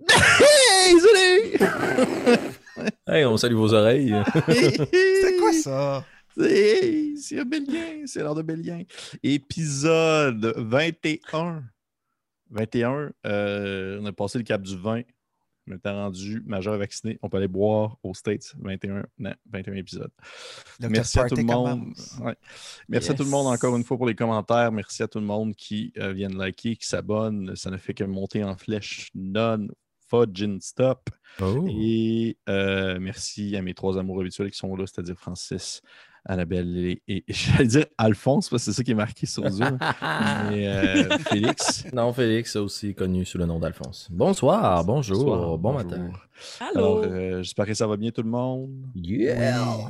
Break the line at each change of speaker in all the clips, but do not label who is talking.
Hey, salut!
Hey, on salue vos oreilles.
C'est quoi ça?
Hey, c'est un Bélien, c'est l'heure de Bélien. Épisode 21. 21, euh, on a passé le cap du 20. On était rendu majeur vacciné. On peut aller boire aux States 21, non, 21 épisodes. Merci à tout le monde. Ouais. Merci à tout le monde encore une fois pour les commentaires. Merci à tout le monde qui euh, vient de liker, qui s'abonne. Ça ne fait que monter en flèche non fudging stop.
Oh.
Et euh, merci à mes trois amours habituels qui sont là, c'est-à-dire Francis, Annabelle et, et- et j'allais dire Alphonse, parce que c'est ça qui est marqué sur Zoom. mais euh, Félix.
Non, Félix, aussi connu sous le nom d'Alphonse. Bonsoir, bonjour,
Bonsoir,
bon
bonjour.
matin.
Alors,
Allô?
euh, j'espère que ça va bien tout le monde.
Yeah!
Oui,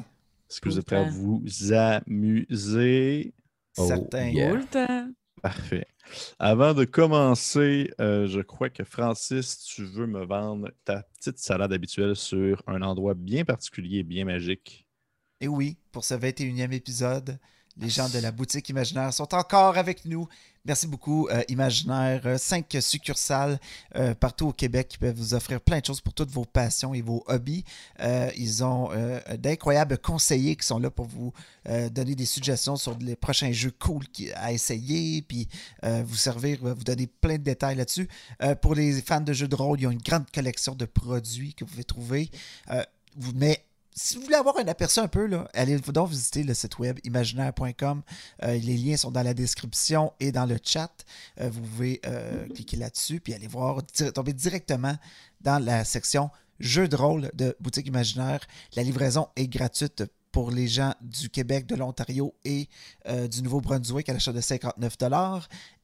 Est-ce que vous êtes prêts à vous amuser?
Oh,
certain.
yeah.
Le temps.
Parfait. Avant de commencer, euh, je crois que Francis, tu veux me vendre ta petite salade habituelle sur un endroit bien particulier, bien magique.
Et oui, pour ce 21e épisode, les gens de la boutique Imaginaire sont encore avec nous. Merci beaucoup, euh, Imaginaire. Euh, cinq succursales euh, partout au Québec qui peuvent vous offrir plein de choses pour toutes vos passions et vos hobbies. Ils ont d'incroyables conseillers qui sont là pour vous donner des suggestions sur les prochains jeux cool à essayer, puis vous servir, vous donner plein de détails là-dessus. Pour les fans de jeux de rôle, ils ont une grande collection de produits que vous pouvez trouver. Mais si vous voulez avoir un aperçu un peu, là, allez donc visiter le site web imaginaire.com. Euh, les liens sont dans la description et dans le chat. Euh, vous pouvez euh, cliquer là-dessus puis aller voir, tomber directement dans la section jeux de rôle de Boutique Imaginaire. La livraison est gratuite pour les gens du Québec, de l'Ontario et du Nouveau-Brunswick à l'achat de 59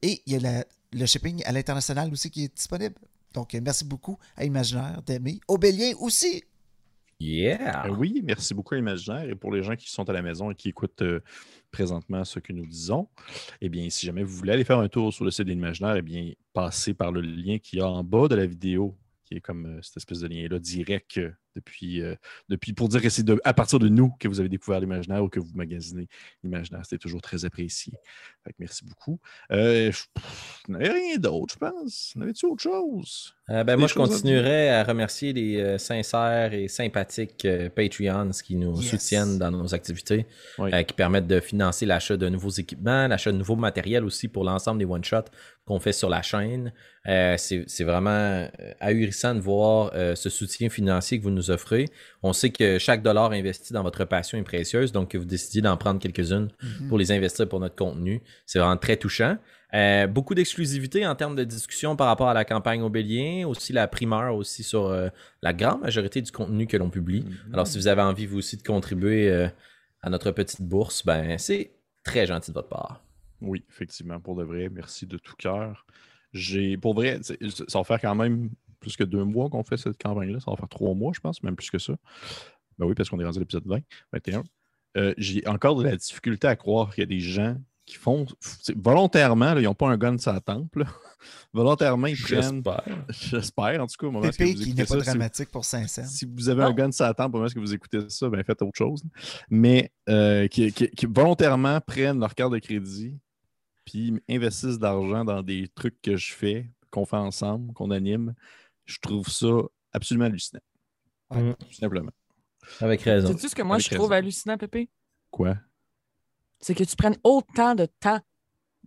Et il y a le shipping à l'international aussi qui est disponible. Donc, merci beaucoup à Imaginaire d'aimer. Au Bélien aussi.
Yeah!
Oui, merci beaucoup à Imaginaire. Et pour les gens qui sont à la maison et qui écoutent euh, présentement ce que nous disons, eh bien, si jamais vous voulez aller faire un tour sur le site d'Imaginaire, eh bien, passez par le lien qu'il y a en bas de la vidéo, qui est comme euh, cette espèce de lien-là direct euh, depuis, euh, depuis, pour dire que c'est à partir de nous que vous avez découvert l'Imaginaire ou que vous magasinez l'Imaginaire. C'était toujours très apprécié. Fait que merci beaucoup. Euh, je n'avais rien d'autre, je pense. N'avais-tu autre chose?
Euh, ben, moi, je
à
continuerai à, remercier les euh, sincères et sympathiques euh, Patreons qui nous
Yes.
soutiennent dans nos activités,
Oui.
euh, qui permettent de financer l'achat de nouveaux équipements, l'achat de nouveaux matériels aussi pour l'ensemble des one-shots qu'on fait sur la chaîne. Euh, c'est vraiment ahurissant de voir euh, ce soutien financier que vous nous offrez. On sait que chaque dollar investi dans votre passion est précieuse, donc que vous décidez d'en prendre quelques-unes pour les investir pour notre contenu. C'est vraiment très touchant. Euh, beaucoup d'exclusivité en termes de discussion par rapport à la campagne au Bélien, aussi la primeur aussi sur euh, la grande majorité du contenu que l'on publie.
Mhm.
Alors si vous avez envie vous aussi de contribuer euh, à notre petite bourse, ben c'est très gentil de votre part.
Oui, effectivement, pour de vrai, merci de tout cœur. J'ai, pour vrai, ça va faire quand même plus que deux mois qu'on fait cette campagne-là. Ça va faire trois mois, je pense, même plus que ça. Ben oui, parce qu'on est rendu à l'épisode 20, 21. Euh, j'ai encore de la difficulté à croire qu'il y a des gens qui font volontairement, là, ils n'ont pas un gun sur la tempe. là. volontairement, ils prennent.
J'espère.
J'espère, en tout cas, au moment où
Pépé
vous
qui n'est pas
ça, si-
dramatique pour 500.
si vous avez
Non.
un gun sur la tempe au moment où vous écoutez ça, ben faites autre chose. Mais euh, qui, qui- qui volontairement prennent leur carte de crédit puis investissent d'argent dans des trucs que je fais, qu'on fait ensemble, qu'on anime. Je trouve ça absolument hallucinant.
Ouais.
Tout simplement.
Avec raison.
Sais-tu ce que moi
Avec
je trouve
raison.
hallucinant, Pépé?
Quoi?
C'est que tu prennes autant de temps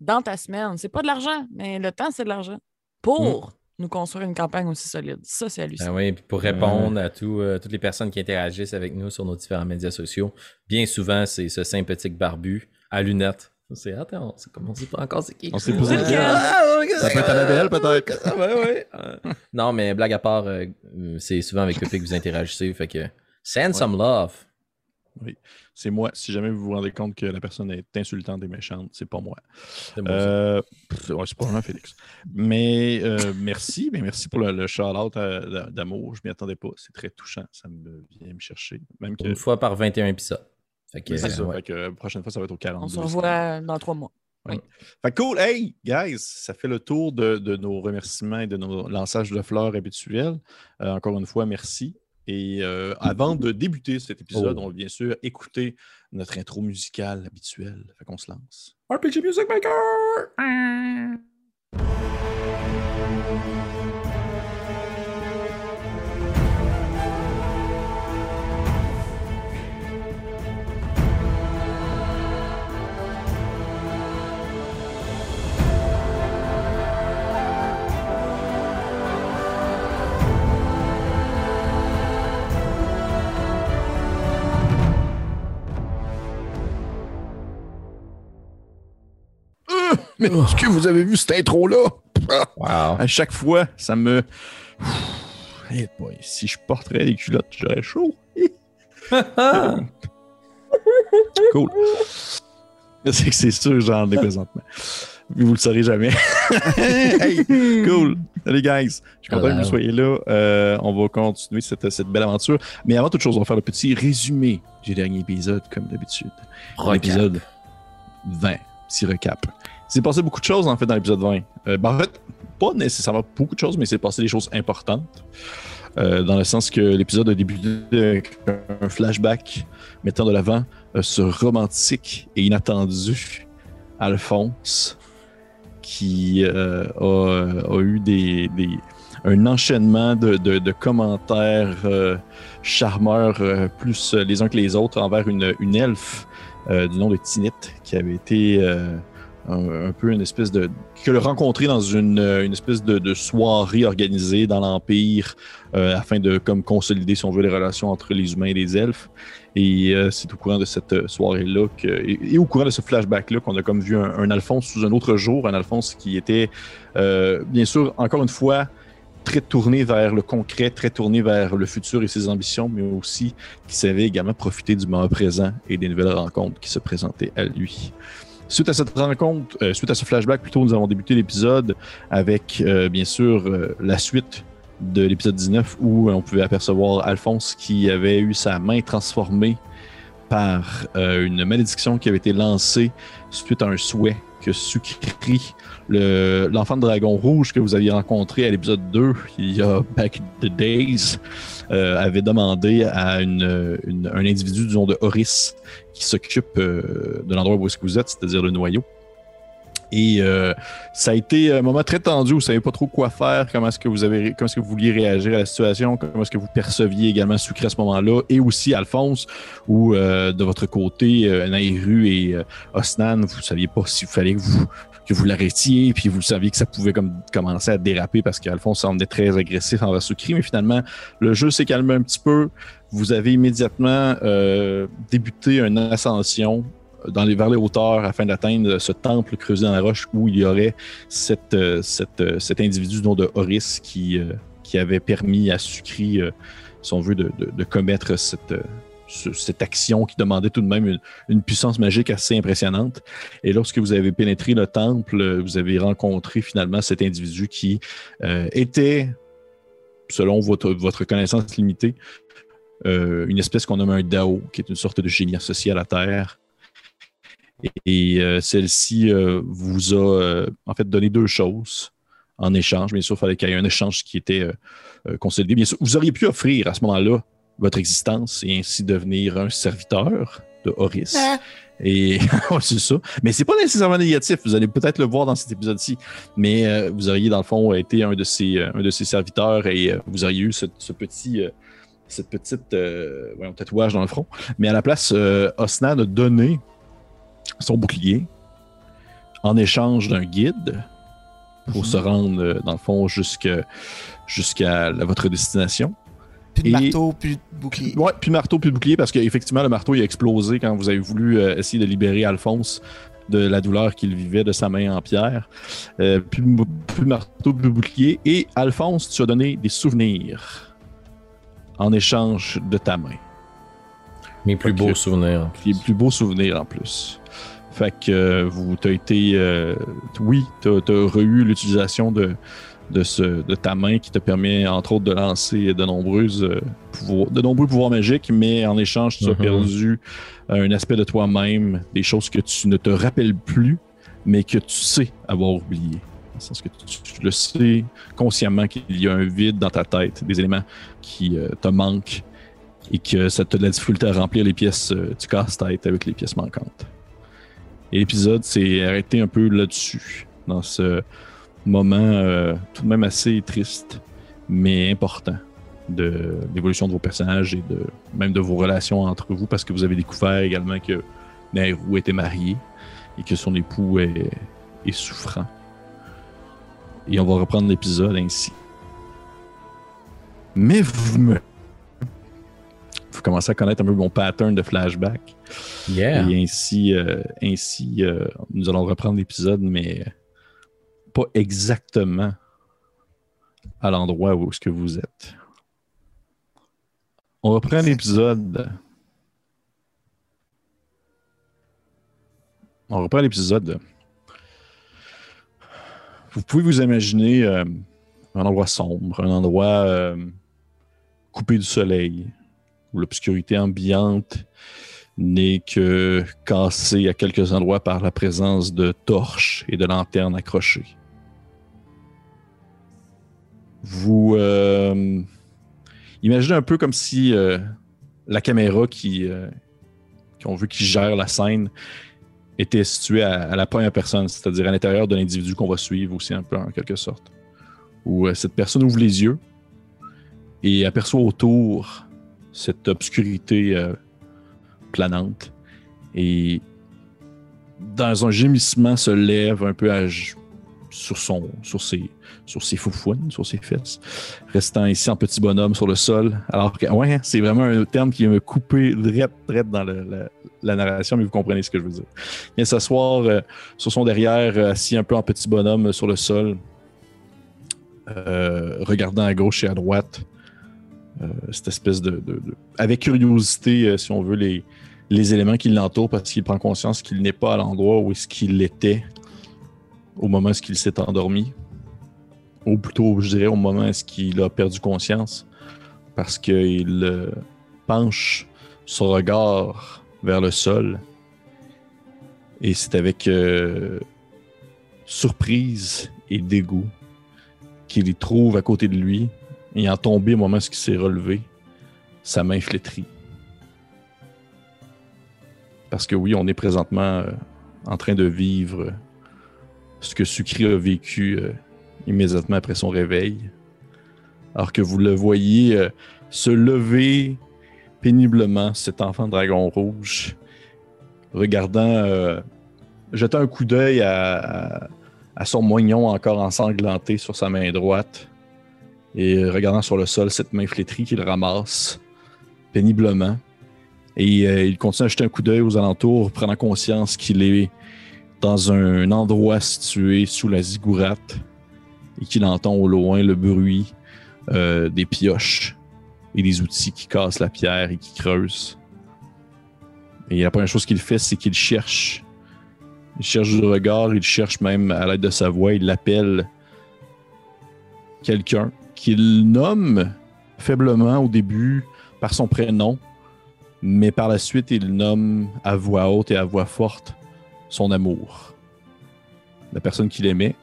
dans ta semaine. C'est pas de l'argent, mais le temps, c'est de l'argent. Pour nous construire une campagne aussi solide. Ça, c'est
Ben
hallucinant.
oui, puis pour répondre à tout, euh, toutes les personnes qui interagissent avec nous sur nos différents médias sociaux, bien souvent, c'est ce sympathique barbu à lunettes. C'est attends, c'est comme on sait pas encore c'est qui.
On sait pas
c'est.
Ah, ouais,
Ça peut être Annabelle, peut-être.
Ah, ouais, ouais. Euh, non, mais blague à part, euh, c'est souvent avec Pépé que vous interagissez, fait que send some love.
C'est moi. Si jamais vous vous rendez compte que la personne est insultante et méchante, c'est pas moi.
C'est moi.
Euh, pff, ouais, c'est probablement Félix. Mais euh, merci, mais merci pour le, le shout-out d'amour. Je m'y attendais pas. C'est très touchant. Ça me vient me chercher. Même que,
Une fois par 21 épisodes. Fait que,
Oui, c'est
euh,
ça.
ouais.
Fait que, euh, prochaine fois, ça va être au 42.
On se revoit dans trois mois.
Fait que cool. Hey, guys, ça fait le tour de, de nos remerciements et de nos lançages de fleurs habituels. Euh, encore une fois, merci. Et euh, avant de débuter cet épisode,
Oh.
on va bien sûr écouter notre intro musicale habituelle. Fait qu'on se lance.
RPG Music Maker!
Mais est-ce que vous avez vu cette intro-là?
Wow.
À chaque fois, ça me. Eh boy, si je porterais les culottes, j'aurais chaud. cool. C'est que c'est sûr, j'en ai présentement. Mais vous le saurez jamais. hey, cool. Salut, guys. Je suis content que vous soyez là. Euh, on va continuer cette, cette belle aventure. Mais avant toute chose, on va faire le petit résumé du dernier épisode, comme d'habitude. L'épisode 20. Petit recap. C'est passé beaucoup de choses, en fait, dans l'épisode 20. Euh, ben, en fait, pas nécessairement beaucoup de choses, mais c'est passé des choses importantes. Euh, dans le sens que l'épisode a débuté avec un flashback mettant de l'avant euh, ce romantique et inattendu Alphonse qui a, eu des, un enchaînement de, commentaires charmeurs plus les uns que les autres envers une, elfe du nom de Tinit qui avait été un, peu une espèce de que le rencontrer dans une, euh, une espèce de, de soirée organisée dans l'Empire euh, afin de comme consolider, si on veut, les relations entre les humains et les elfes. Et euh, c'est au courant de cette soirée-là et, et au courant de ce flashback-là qu'on a comme vu un, Alphonse sous un autre jour, un Alphonse qui était, bien sûr, encore une fois, très tourné vers le concret, très tourné vers le futur et ses ambitions, mais aussi qui savait également profiter du moment présent et des nouvelles rencontres qui se présentaient à lui. Suite à cette rencontre, euh, suite à ce flashback, plutôt, nous avons débuté l'épisode avec, euh, bien sûr, euh, la suite de l'épisode 19 où on pouvait apercevoir Alphonse qui avait eu sa main transformée par une malédiction qui avait été lancée suite à un souhait que Sukri, le- l'enfant de dragon rouge que vous aviez rencontré à l'épisode 2, il y a back the days, euh, avait demandé à une, une- un individu du nom de Horis qui s'occupe euh, de l'endroit où est-ce que vous êtes, c'est-à-dire le noyau. Et euh, ça a été un moment très tendu, vous ne savez pas trop quoi faire, comment est-ce que vous avez comment est-ce que vous vouliez réagir à la situation, comment est-ce que vous perceviez également Sucré à ce moment-là, et aussi Alphonse, où euh, de votre côté, euh, Nairu et euh, Osnan, vous saviez pas s'il fallait que vous que vous l'arrêtiez, puis vous saviez que ça pouvait comme commencer à déraper parce qu'Alphonse semblait très agressif envers Sucré, mais finalement, le jeu s'est calmé un petit peu. Vous avez immédiatement euh, débuté une ascension dans les, vers les hauteurs afin d'atteindre ce temple creusé dans la roche où il y aurait euh, euh, cet individu du nom de Horis qui, euh, qui avait permis à Sucri, euh, si on veut, de, de- de commettre cette, ce- cette action qui demandait tout de même une, une puissance magique assez impressionnante. Et lorsque vous avez pénétré le temple, vous avez rencontré finalement cet individu qui était, selon votre, votre connaissance limitée, une espèce qu'on nomme un Dao, qui est une sorte de génie associé à la Terre. Et euh, celle-ci euh, vous a euh, en fait donné deux choses en échange. Bien sûr, il fallait qu'il y ait un échange qui était consolidé. Bien sûr, vous auriez pu offrir à ce moment-là votre existence et ainsi devenir un serviteur de Horis.
Ah.
Et c'est ça. Mais c'est pas nécessairement négatif. Vous allez peut-être le voir dans cet épisode-ci. Mais vous auriez, dans le fond, été un de ses, un de ses serviteurs et vous auriez eu ce, ce petit. cette petite euh, voyons, tatouage dans le front. Mais à la place, euh, Osnan a donné son bouclier en échange d'un guide pour
Mhm.
se rendre, euh, dans le fond, jusque- jusqu'à votre destination.
Plus de
Et-
marteau, plus de bouclier.
Ouais, puis marteau, puis bouclier, parce qu'effectivement, le marteau il a explosé quand vous avez voulu euh, essayer de libérer Alphonse de la douleur qu'il vivait de sa main en pierre. Euh, puis, puis marteau, puis bouclier. Et Alphonse, tu as donné des souvenirs en échange de ta main.
Mes plus beaux souvenirs.
Les plus beaux souvenirs en plus. Fait que euh, vous t'as été. euh, oui, t'as as eu l'utilisation de, de, ce, de ta main qui te permet, entre autres, de lancer de nombreuses euh, pouvoirs- de nombreux pouvoirs magiques, mais en échange, tu as
Mhm.
perdu un aspect de toi-même, des choses que tu ne te rappelles plus, mais que tu sais avoir oublié. Dans le sens que tu, tu le sais consciemment qu'il y a un vide dans ta tête, des éléments qui euh, te manquent et que ça te donne la difficulté à remplir les pièces du casse-tête avec les pièces manquantes. Et l'épisode s'est arrêté un peu là-dessus, dans ce moment euh, tout de même assez triste, mais important de l'évolution de vos personnages et de même de vos relations entre vous, parce que vous avez découvert également que Nairou était marié et que son époux est, est souffrant. Et on va reprendre l'épisode ainsi. Mais vous me vous commencez à connaître un peu mon pattern de flashback.
Yeah.
Et ainsi, euh, ainsi euh, nous allons reprendre l'épisode, mais pas exactement à l'endroit où est-ce que vous êtes. On reprend l'épisode. On reprend l'épisode. Vous pouvez vous imaginer euh, un endroit sombre, un endroit euh, coupé du soleil, où l'obscurité ambiante n'est que cassée à quelques endroits par la présence de torches et de lanternes accrochées. Vous euh, imaginez un peu comme si euh, la caméra qui, euh, qu'on veut qui gère la scène était située à, à la première personne, c'est-à-dire à, l'intérieur de l'individu qu'on va suivre aussi un peu en quelque sorte. Où cette personne ouvre les yeux et aperçoit autour cette obscurité euh, planante et dans un gémissement se lève un peu à, sur, son, sur, ses, sur ses foufouines, sur ses fesses, restant ici en petit bonhomme sur le sol. Alors que, ouais, hein, c'est vraiment un terme qui me coupé direct, direct dans la, narration, mais vous comprenez ce que je veux dire. Il vient s'asseoir euh, sur son derrière, euh, assis un peu en petit bonhomme sur le sol, regardant à gauche et à droite. Euh, cette espèce de, avec curiosité, euh, si on veut, les, les éléments qui l'entourent parce qu'il prend conscience qu'il n'est pas à l'endroit où est-ce qu'il était au moment où il s'est endormi. Ou plutôt, je dirais, au moment où il a perdu conscience. Parce qu'il euh, penche son regard vers le sol. Et c'est avec surprise et dégoût qu'il y trouve à côté de lui, ayant tombé au moment où il s'est relevé, sa main flétrie. Parce que oui, on est présentement euh, en train de vivre ce que Sucri a vécu euh, immédiatement après son réveil. Alors que vous le voyez euh, se lever péniblement, cet enfant dragon rouge, regardant, euh, jetant un coup d'œil à son moignon encore ensanglanté sur sa main droite et euh, regardant sur le sol cette main flétrie qu'il ramasse péniblement. Et euh, il continue à jeter un coup d'œil aux alentours, prenant conscience qu'il est dans un endroit situé sous la zigourate et qu'il entend au loin le bruit euh, des pioches et des outils qui cassent la pierre et qui creusent. Et la première chose qu'il fait, c'est qu'il cherche. Il cherche du regard, il cherche même à l'aide de sa voix, il appelle quelqu'un qu'il nomme faiblement au début par son prénom, mais par la suite il nomme à voix haute et à voix forte son amour. La personne qu'il aimait,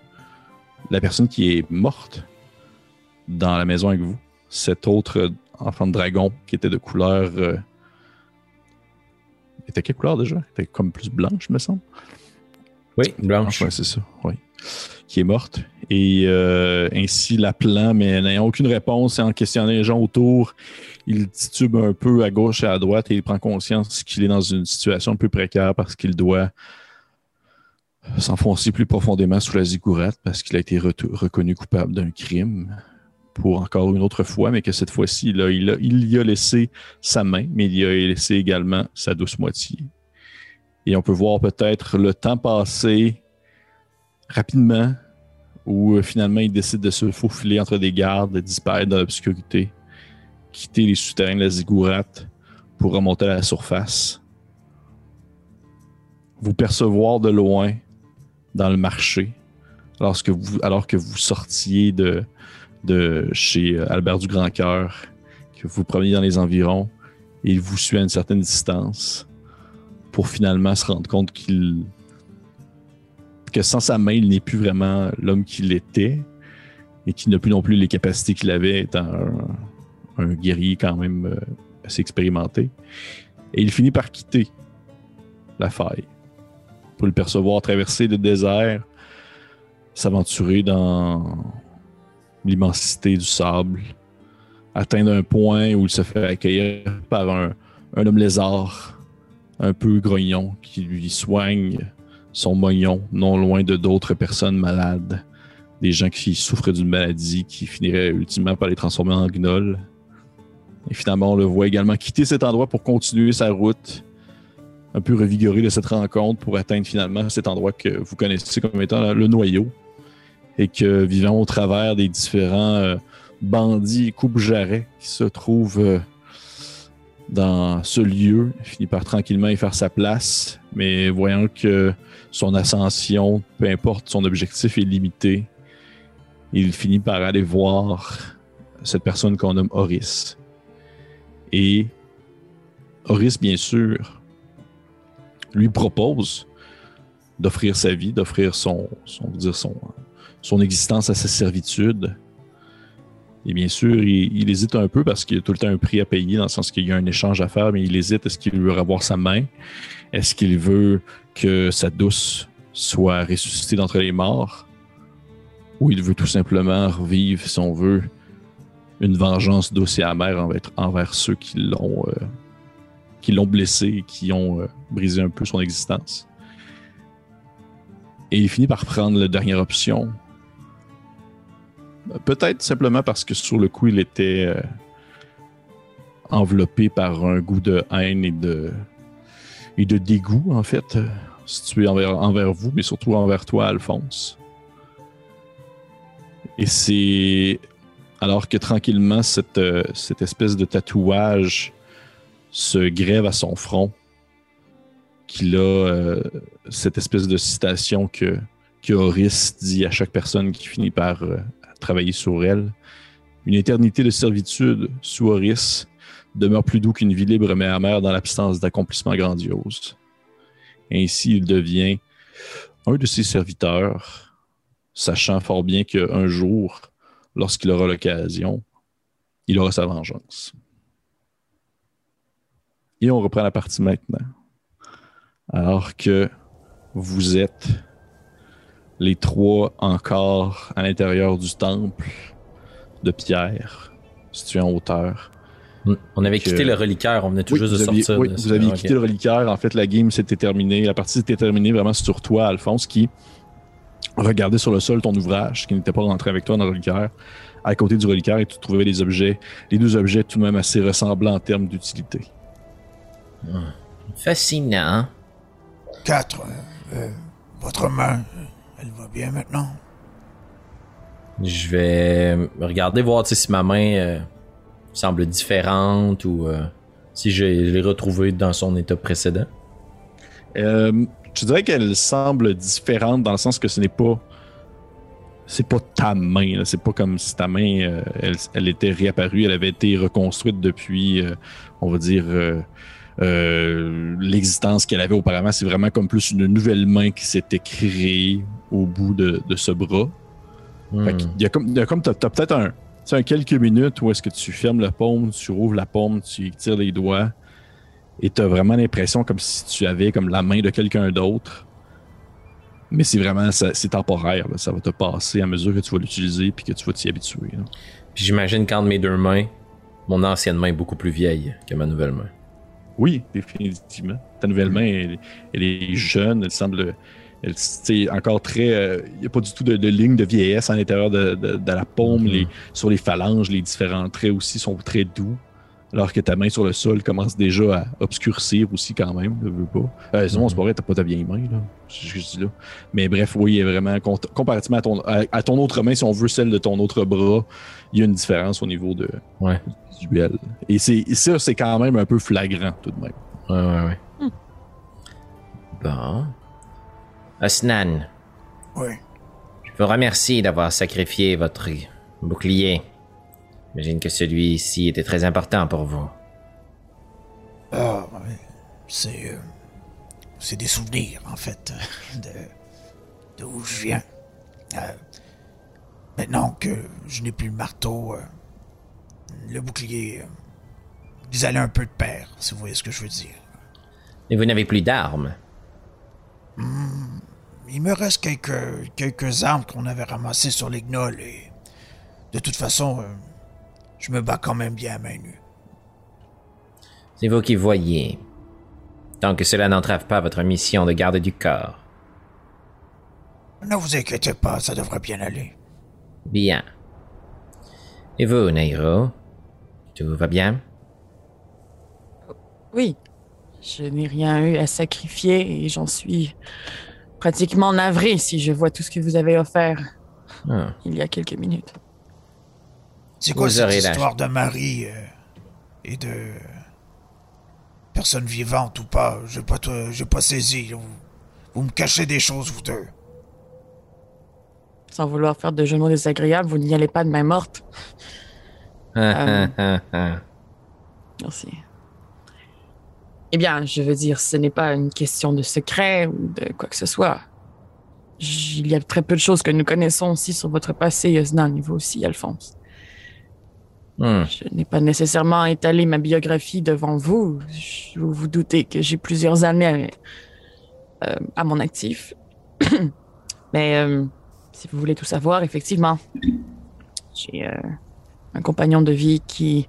la personne qui est morte dans la maison avec vous, cet autre enfant de dragon qui était de couleur. euh, était quelle couleur déjà? Était comme plus blanche, me semble.
Oui, blanche.
Ouais, c'est ça, oui. Qui est morte. Et euh, ainsi, l'appelant, mais n'ayant aucune réponse et en questionnant les gens autour, il titube un peu à gauche et à droite et il prend conscience qu'il est dans une situation un peu précaire parce qu'il doit s'enfoncer plus profondément sous la zigourate parce qu'il a été reconnu coupable d'un crime pour encore une autre fois, mais que cette fois-ci, il, il y a laissé sa main, mais il y a laissé également sa douce moitié. Et on peut voir peut-être le temps passer rapidement, où euh, finalement il décide de se faufiler entre des gardes, de disparaître dans l'obscurité, quitter les souterrains de la zigourate pour remonter à la surface. Vous percevoir de loin dans le marché, lorsque vous, alors que vous sortiez de, de chez euh, Albert du Grand Cœur, que vous promeniez dans les environs, il vous suit à une certaine distance pour finalement se rendre compte qu'il que sans sa main, il n'est plus vraiment l'homme qu'il était et qu'il n'a plus non plus les capacités qu'il avait étant un, guerrier quand même euh, assez expérimenté. Et il finit par quitter la faille pour le percevoir traverser le désert, s'aventurer dans l'immensité du sable, atteindre un point où il se fait accueillir par un, un homme lézard un peu grognon qui lui soigne son moignon, non loin de d'autres personnes malades, des gens qui souffrent d'une maladie qui finirait ultimement par les transformer en gnolls. Et finalement, on le voit également quitter cet endroit pour continuer sa route, un peu revigoré de cette rencontre pour atteindre finalement cet endroit que vous connaissez comme étant le noyau. Et que vivant au travers des différents euh, bandits coupe-jarrets qui se trouvent euh, dans ce lieu, finit par tranquillement y faire sa place, mais voyant que son ascension, peu importe son objectif, est limité, il finit par aller voir cette personne qu'on nomme Horis. Et Horis, bien sûr, lui propose d'offrir sa vie, d'offrir son, son, existence à sa servitude. Et bien sûr, il, hésite un peu parce qu'il y a tout le temps un prix à payer, dans le sens qu'il y a un échange à faire, mais il hésite. Est-ce qu'il veut avoir sa main? Est-ce qu'il veut que sa douce soit ressuscitée d'entre les morts? Ou il veut tout simplement revivre, si on veut, une vengeance douce et amère envers, ceux qui l'ont euh, blessé qui ont euh, brisé un peu son existence? Et il finit par prendre la dernière option. Peut-être simplement parce que sur le coup, il était euh, enveloppé par un goût de haine et de, et de dégoût, en fait, situé envers, envers vous, mais surtout envers toi, Alphonse. Et c'est alors que tranquillement, cette, euh, cette espèce de tatouage se grève à son front, qu'il a euh, cette espèce de citation que, que dit à chaque personne qui finit par euh, travailler sur elle. Une éternité de servitude sous Horis demeure plus doux qu'une vie libre mais amère dans l'absence d'accomplissements grandioses. Ainsi, il devient un de ses serviteurs, sachant fort bien qu'un jour, lorsqu'il aura l'occasion, il aura sa vengeance. Et on reprend la partie maintenant. Alors que vous êtes les trois encore à l'intérieur du temple de pierre, situé en hauteur.
On avait quitté le reliquaire, on venait tout juste de sortir.
Oui, vous aviez quitté le reliquaire. En fait, la game s'était terminée. La partie s'était terminée vraiment sur toi, Alphonse, qui regarder sur le sol ton ouvrage qui n'était pas rentré avec toi dans le reliquaire, à côté du reliquaire, et tu trouvais les objets, les deux objets tout de même assez ressemblants en termes d'utilité.
Fascinant.
Quatre. Euh, votre main, elle va bien maintenant?
Je vais regarder voir si ma main euh, semble différente ou euh, si je l'ai retrouvée dans son état précédent?
Euh, je dirais qu'elle semble différente dans le sens que ce n'est pas. C'est pas ta main. C'est pas comme si ta main, euh, elle, était réapparue. Elle avait été reconstruite depuis, euh, on va dire, l'existence qu'elle avait auparavant. C'est vraiment comme plus une nouvelle main qui s'était créée au bout de, ce bras. Hmm. il y a comme, comme t'as, peut-être un, un quelques minutes où est-ce que tu fermes la paume, tu rouvres la paume, tu tires les doigts et tu as vraiment l'impression comme si tu avais comme la main de quelqu'un d'autre. Mais c'est vraiment, c'est temporaire. Ça va te passer à mesure que tu vas l'utiliser puis que tu vas t'y habituer.
Puis j'imagine qu'entre mes deux mains, mon ancienne main est beaucoup plus vieille que ma nouvelle main.
Oui, définitivement. Ta nouvelle main, elle, est jeune, elle semble. Elle, encore très. Euh, il n'y a pas du tout de, ligne de vieillesse à l'intérieur de, la paume. Les, sur les phalanges, les différents traits aussi sont très doux alors que ta main sur le sol commence déjà à obscurcir aussi quand même, ne veux pas. Euh, sinon, c'est pas vrai, t'as pas ta vieille main, là. Je, dis là. Mais bref, oui, il y a vraiment, comparativement à ton, à, ton autre main, si on veut celle de ton autre bras, il y a une différence au niveau de,
ouais.
du duel. Et c'est, ça, c'est quand même un peu flagrant, tout de même.
Ouais, ouais, ouais. Hmm. Bon. Osnan.
Oui.
Je vous remercie d'avoir sacrifié votre bouclier. J'imagine que celui-ci était très important pour vous.
Ah, c'est. Euh, c'est des souvenirs, en fait, de. d'où je viens. Euh, maintenant que je n'ai plus le marteau, euh, le bouclier. ils allaient un peu de pair, si vous voyez ce que je veux dire.
Et vous n'avez plus d'armes
hmm, Il me reste quelques, quelques armes qu'on avait ramassées sur les gnolls et. De toute façon, je me bats quand même bien à main nue.
C'est vous qui voyez. Tant que cela n'entrave pas votre mission de garde du corps.
Ne vous inquiétez pas, ça devrait bien aller.
Bien. Et vous, Nairo? Tout va bien?
Oui, je n'ai rien eu à sacrifier et j'en suis pratiquement navré si je vois tout ce que vous avez offert
Ah.
il y a quelques minutes.
C'est quoi
Vous
cette histoire de Marie euh, et de personne vivante ou pas? J'ai pas, j'ai pas saisi. Vous, vous me cachez des choses, vous deux.
Sans vouloir faire de mots désagréables, vous n'y allez pas de main morte.
Ah, ah, ah.
Merci. Eh bien, je veux dire, ce n'est pas une question de secret ou de quoi que ce soit. J- Il y a très peu de choses que nous connaissons aussi sur votre passé, Yosnan, et vous aussi, Alphonse.
Hmm.
Je n'ai pas nécessairement étalé ma biographie devant vous. Je- Vous vous doutez que j'ai plusieurs années euh, à mon actif. Mais euh, si vous voulez tout savoir, effectivement, j'ai euh, un compagnon de vie qui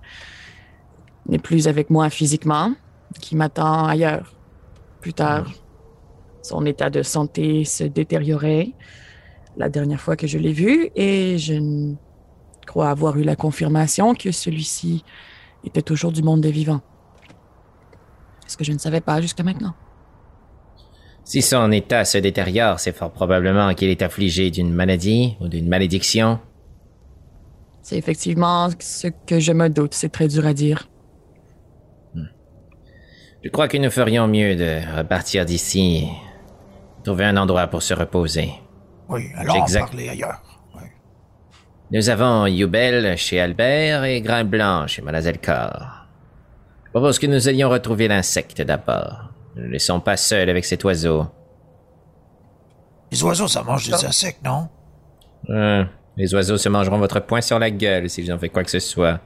n'est plus avec moi physiquement, qui m'attend ailleurs, plus tard. Son état de santé se détériorait la dernière fois que je l'ai vu et je crois avoir eu la confirmation que celui-ci était toujours du monde des vivants. Ce que je ne savais pas jusqu'à maintenant?
Si son état se détériore, c'est fort probablement qu'il est affligé d'une maladie ou d'une malédiction.
C'est effectivement ce que je me doute. C'est très dur à dire.
Je crois que nous ferions mieux de repartir d'ici, trouver un endroit pour se reposer.
Oui, alors
Exact.
parler ailleurs.
Nous avons Yubel chez Albert et Grain Blanc chez Malazelkar. Je propose que nous allions retrouver l'insecte d'abord. Ne le laissons pas seul avec cet oiseau.
Les oiseaux, ça mange des insectes, non?
Euh, les oiseaux se mangeront votre poing sur la gueule si vous en faites quoi que ce soit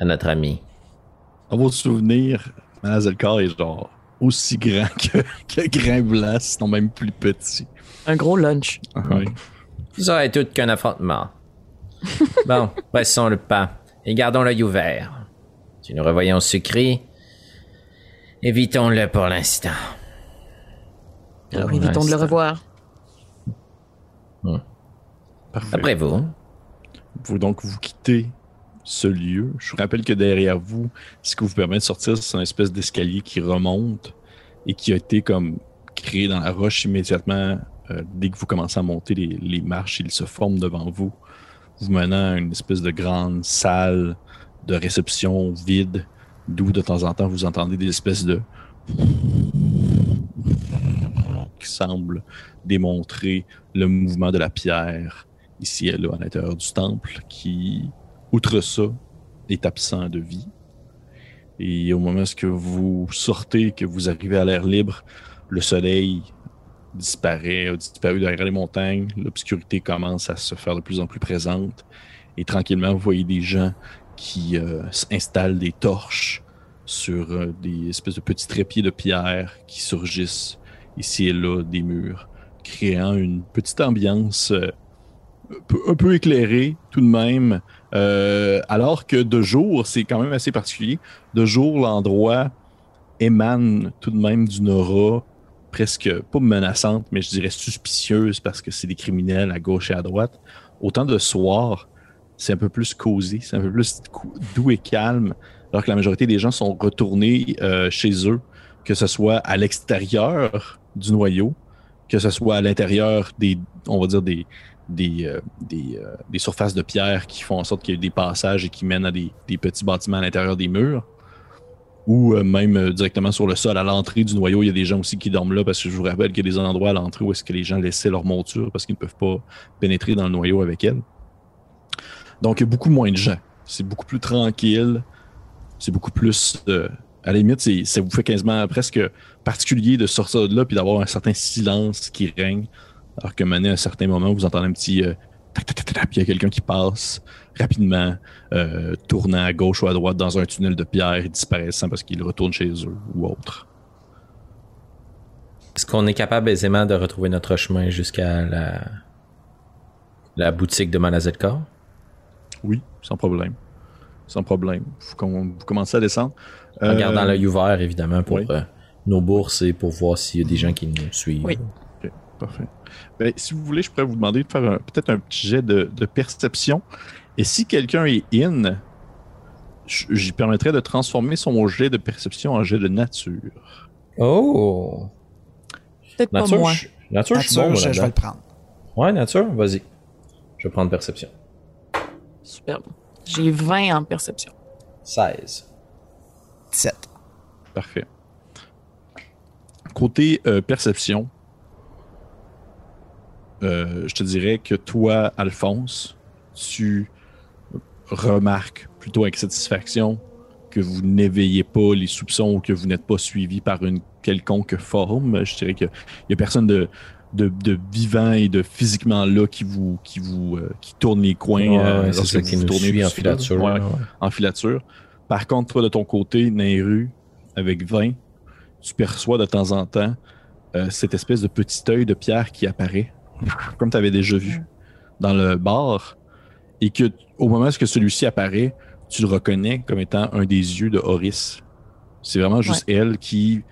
à notre ami.
Dans vos souvenirs, Manazelkar est genre aussi grand que, que Grain Blanc, sinon même plus petit.
Un gros lunch.
Ouais.
Vous aurez tout qu'un affrontement. bon, pressons le pas et gardons l'œil ouvert. Si nous revoyons Sucri, évitons-le pour l'instant.
Alors évitons de le revoir.
Parfait.
Après vous,
Vous donc vous quittez ce lieu. Je vous rappelle que derrière vous, ce qui vous permet de sortir, c'est une espèce d'escalier qui remonte et qui a été comme créé dans la roche immédiatement. euh, dès que vous commencez à monter les, les marches, il se forme devant vous, vous menant à une espèce de grande salle de réception vide, d'où de temps en temps vous entendez des espèces de qui semblent démontrer le mouvement de la pierre ici et là à l'intérieur du temple qui, outre ça, est absent de vie. Et au moment où vous sortez, que vous arrivez à l'air libre, le soleil disparaît, a disparu derrière les montagnes, l'obscurité commence à se faire de plus en plus présente, et tranquillement, vous voyez des gens qui euh, installent des torches sur euh, des espèces de petits trépieds de pierre qui surgissent ici et là des murs, créant une petite ambiance euh, un peu- éclairée tout de même, euh, alors que de jour, c'est quand même assez particulier. De jour, l'endroit émane tout de même d'une aura presque, pas menaçante, mais je dirais suspicieuse parce que c'est des criminels à gauche et à droite. Autant de soir, c'est un peu plus cosy, c'est un peu plus doux et calme, alors que la majorité des gens sont retournés euh, chez eux, que ce soit à l'extérieur du noyau, que ce soit à l'intérieur des, on va dire, des, des, euh, euh, des surfaces de pierre qui font en sorte qu'il y ait des passages et qui mènent à des, petits bâtiments à l'intérieur des murs. Ou euh, même directement sur le sol, à l'entrée du noyau, il y a des gens aussi qui dorment là parce que je vous rappelle qu'il y a des endroits à l'entrée où est-ce que les gens laissaient leur monture parce qu'ils ne peuvent pas pénétrer dans le noyau avec elle. Donc, il y a beaucoup moins de gens. C'est beaucoup plus tranquille. C'est beaucoup plus. à la limite, ça vous fait quasiment presque particulier de sortir de là puis d'avoir un certain silence qui règne. Alors que maintenant, à un certain moment, vous entendez un petit. euh, tac, tac, tac, tac, puis il y a quelqu'un qui passe rapidement, euh, tournant à gauche ou à droite dans un tunnel de pierre et disparaissant parce qu'il retourne chez eux ou autre.
est-ce qu'on est capable aisément de retrouver notre chemin jusqu'à la, la boutique de Malazelkar?
Oui, sans problème. Sans problème. Vous, com- vous commencez à descendre.
En
Euh,
gardant l'œil ouvert, évidemment, pour
oui.
euh, nos bourses et pour voir s'il y a des gens qui nous suivent.
Oui.
Parfait. Ben, si vous voulez, je pourrais vous demander de faire peut-être un petit jet de, de perception. Et si quelqu'un est in, j'y permettrais de transformer son jet de perception en jet de nature.
Oh!
Peut-être pas
Nature,
moi.
je, nature, je suis bon,
je, je vais le prendre.
Ouais, nature, vas-y. Je vais prendre perception.
Superbe. J'ai 20 en perception.
16.
17.
Parfait. Côté euh, perception, euh, je te dirais que toi, Alphonse, tu remarques plutôt avec satisfaction que vous n'éveillez pas les soupçons ou que vous n'êtes pas suivi par une quelconque forme. Je dirais qu'il n'y a personne de, de, de vivant et de physiquement là qui vous, qui vous euh, qui tourne les coins
Ouais,
euh,
ouais, c'est
lorsque
ça
vous
qui
vous tournez
en filature.
Ouais,
ouais, ouais.
en filature. Par contre, toi, de ton côté, Nairu, avec 20, tu perçois de temps en temps euh, cette espèce de petit œil de pierre qui apparaît, comme tu avais déjà vu dans le bar, et que au moment où celui-ci apparaît, tu le reconnais comme étant un des yeux de Horis. C'est vraiment juste elle qui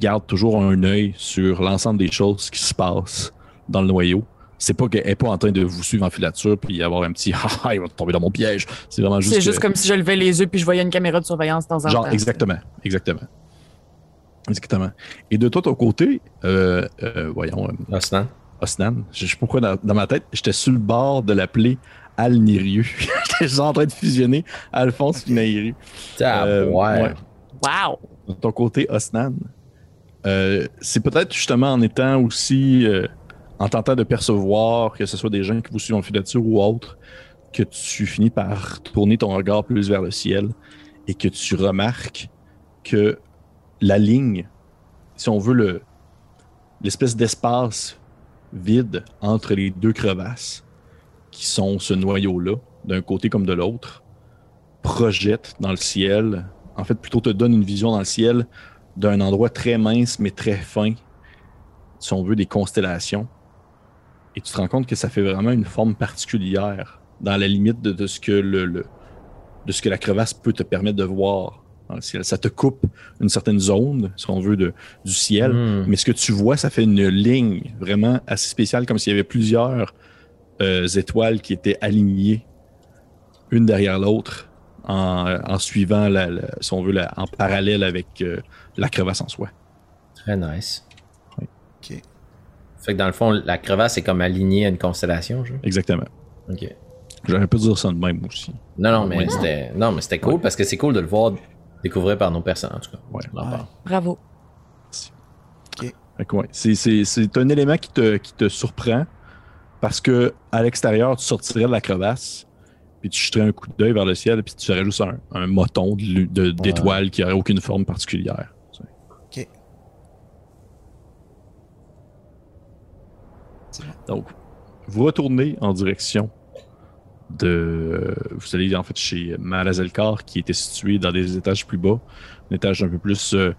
garde toujours un œil sur l'ensemble des choses qui se passent dans le noyau. C'est pas qu'elle est pas en train de vous suivre en filature puis avoir un petit ah ah, il va tomber dans mon piège. C'est vraiment juste
C'est
que-
juste comme si je levais les yeux puis je voyais une caméra de surveillance de temps en
Genre,
temps.
exactement. Exactement. Exactement. Et de toi, ton côté, euh, euh, voyons, euh,
Osnan.
Je sais pas pourquoi dans, dans ma tête, j'étais sur le bord de l'appeler Al Niriu. j'étais genre en train de fusionner Alphonse et Euh,
ouais.
ouais.
Wow!
De ton côté, Osnan, euh, c'est peut-être justement en étant aussi, euh, en tentant de percevoir que ce soit des gens qui vous suivent en filature ou autres, que tu finis par tourner ton regard plus vers le ciel et que tu remarques que la ligne, si on veut le l'espèce d'espace vide entre les deux crevasses qui sont ce noyau-là, d'un côté comme de l'autre, projette dans le ciel, en fait plutôt te donne une vision dans le ciel d'un endroit très mince mais très fin, si on veut des constellations. Et tu te rends compte que ça fait vraiment une forme particulière dans la limite de, ce que le- de ce que la crevasse peut te permettre de voir dans le ciel. Ça te coupe une certaine zone, si on veut, de, du ciel.
Hmm.
Mais ce que tu vois, ça fait une ligne vraiment assez spéciale, comme s'il y avait plusieurs euh, étoiles qui étaient alignées une derrière l'autre en, en suivant, la, la- si on veut, la- en parallèle avec euh, la crevasse en soi.
Très nice.
Ok.
Fait que dans le fond, la crevasse est comme alignée à une constellation, je.
Exactement.
Ok.
J'aurais pu dire ça de même aussi.
Non, non, mais
Ouais.
c'était, non, mais c'était cool parce que c'est cool de le voir découvrir par nos personnes, en tout cas.
Ouais.
On en parle.
Bravo.
Ouais, c'est- c'est c'est un élément qui te, qui te surprend parce que à l'extérieur, tu sortirais de la crevasse, puis tu jeterais un coup d'œil vers le ciel, puis tu aurais juste un, un moton de lu- de- d'étoiles qui aurait aucune forme particulière.
Ok.
Donc, vous retournez en direction de. Vous allez en fait chez Malazelkar, qui était situé dans des étages plus bas, un étage un peu plus, euh,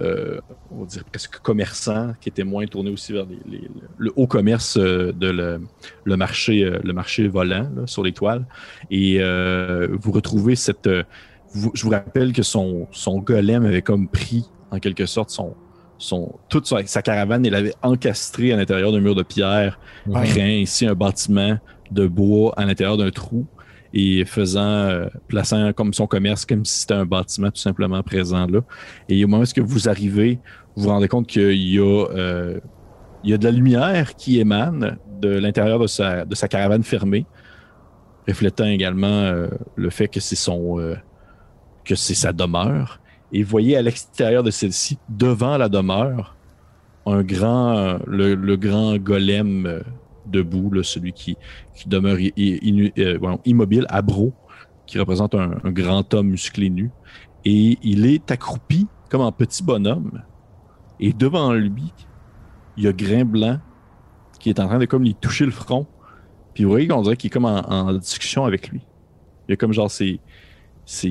euh, on va dire presque commerçant, qui était moins tourné aussi vers les- les- le haut commerce euh, de le, le marché, euh, le marché volant là, sur les toiles. Et euh, vous retrouvez cette. euh, vous- je vous rappelle que son, son golem avait comme pris, en quelque sorte, son. Son, toute sa, sa caravane, il l'avait encastré à l'intérieur d'un mur de pierre
Ouais.
créant ici un bâtiment de bois à l'intérieur d'un trou et faisant, euh, plaçant comme son commerce comme si c'était un bâtiment tout simplement présent là. Et au moment où vous arrivez, vous vous rendez compte qu'il y a, euh, il y a de la lumière qui émane de l'intérieur de sa, caravane fermée, reflétant également euh, le fait que c'est son, que c'est sa demeure. Et vous voyez à l'extérieur de celle-ci, devant la demeure, un grand, le, grand golem debout, là, celui qui, qui demeure inu- euh, immobile, abro, qui représente un, grand homme musclé nu. Et il est accroupi comme un petit bonhomme. Et devant lui, il y a Grain Blanc qui est en train de comme lui toucher le front. Puis vous voyez qu'on dirait qu'il est comme en, en discussion avec lui. Il y a comme genre c'est c'est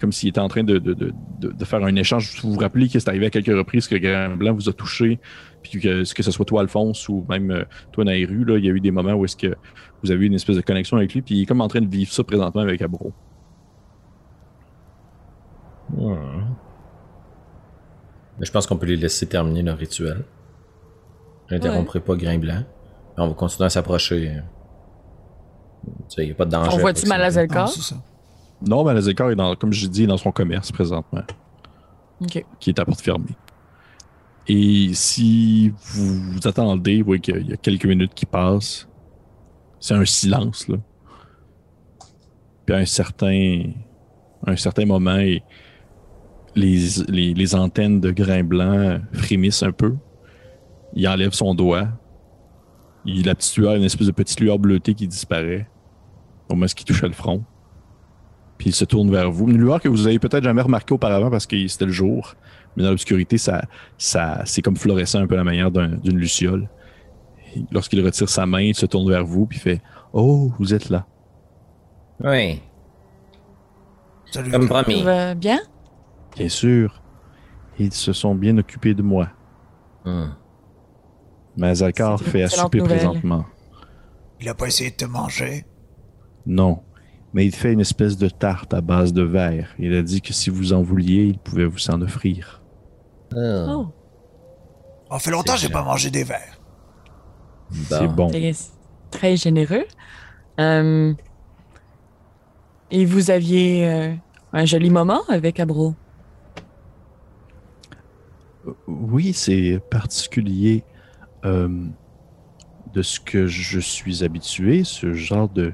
comme s'il était en train de, de, de, de- de faire un échange. Vous vous rappelez que c'est arrivé à quelques reprises que Grain Blanc vous a touché, puis que, que ce soit toi Alphonse ou même euh, toi Nairu, là, il y a eu des moments où est-ce que vous avez eu une espèce de connexion avec lui, puis il est comme en train de vivre ça présentement avec Abro.
Hmm. Mais je pense qu'on peut les laisser terminer leur rituel. J'interromprai pas Grain Blanc. On va continuer à s'approcher. Tu sais, il n'y a pas de danger.
On voit-tu
à proximité.
Malazelka?
Non.
Non, Malazekar est dans, comme je dis, dans son commerce présentement,
Ok.
qui est à porte fermée. Et si vous, vous attendez, vous voyez qu'il y a quelques minutes qui passent. C'est un silence, là. Puis à un certain, à un certain moment, et les, les, les antennes de grain blanc frémissent un peu. Il enlève son doigt. Il, la petite lueur, une espèce de petite lueur bleutée qui disparaît au moment où il touche le front. Puis il se tourne vers vous. Une lueur que vous avez peut-être jamais remarqué auparavant parce que c'était le jour. Mais dans l'obscurité, ça, ça, c'est comme fluorescent un peu à la manière d'un- d'une luciole. Et Lorsqu'il retire sa main, il se tourne vers vous puis fait Oh, vous êtes là.
Oui,
Salut.
comme promis.
bien?
Bien sûr, ils se sont bien occupés de moi.
Hmm.
Mazakar fait à
excellente
souper
nouvelle.
présentement.
Il a pas essayé de te manger?
Non, mais il fait une espèce de tarte à base de verre. Il a dit que si vous en vouliez, il pouvait vous en offrir.
Ah,
Oh,
Ça fait longtemps que
C'est
j'ai pas mangé des verres.
C'est bon.
c'est très généreux. Euh, et vous aviez euh, un joli moment avec Abro.
Oui, c'est particulier euh, de ce que je suis habitué. Ce genre de,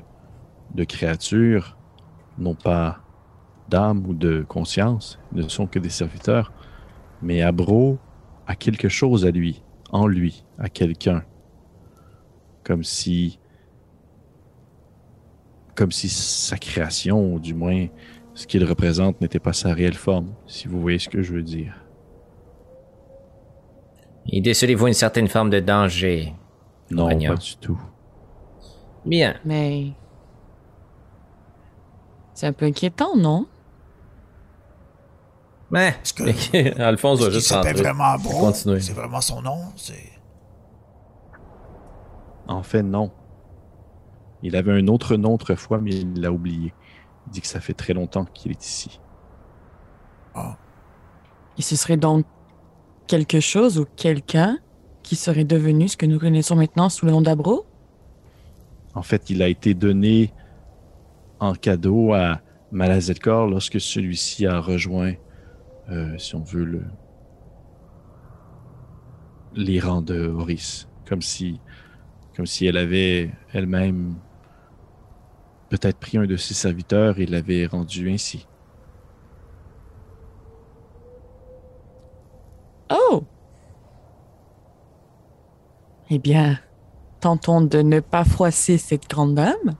de créatures n'ont pas d'âme ou de conscience, ne sont que des serviteurs. Mais Abro a quelque chose à lui, en lui, à quelqu'un. Comme si. Comme si sa création, ou du moins ce qu'il représente, n'était pas sa réelle forme, si vous voyez ce que je veux dire.
Et décelez-vous une certaine forme de danger.
Non,
Compagnon.
pas du tout.
Bien.
Mais c'est un peu inquiétant, non?
Mais,
Est-ce que-
Alphonse va juste rentrer.
vraiment. C'est vraiment son nom? C'est...
En fait, non. Il avait un autre nom autrefois, mais il l'a oublié. Il dit que ça fait très longtemps qu'il est ici.
Et ce serait donc quelque chose ou quelqu'un qui serait devenu ce que nous connaissons maintenant sous le nom d'Abro?
En fait, il a été donné en cadeau à Malazetkor lorsque celui-ci a rejoint, euh, si on veut, le... les rangs de Horis. Comme si, comme si elle avait elle-même peut-être pris un de ses serviteurs et l'avait rendu ainsi.
Oh! Eh bien, tentons de ne pas froisser cette grande dame.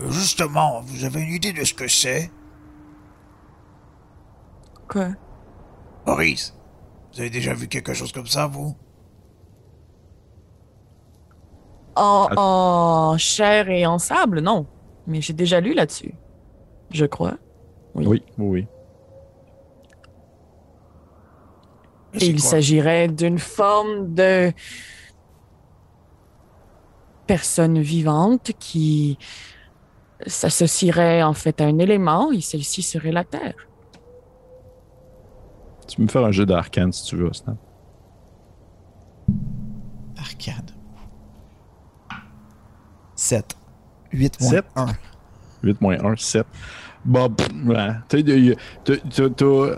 Justement, vous avez une idée de ce que c'est?
Quoi?
Maurice, vous avez déjà vu quelque chose comme ça, vous?
En, en chair et en sable, non. Mais j'ai déjà lu là-dessus. Je crois. Oui.
Oui, oui,
Et il s'agirait d'une forme de personne vivante qui s'associerait en fait à un élément et celle-ci serait la Terre.
Tu peux me faire un jeu d'arcane si tu veux, Snap.
Arcade. 7. 8 moins
Sept?
1.
8 moins 1, 7. Bon,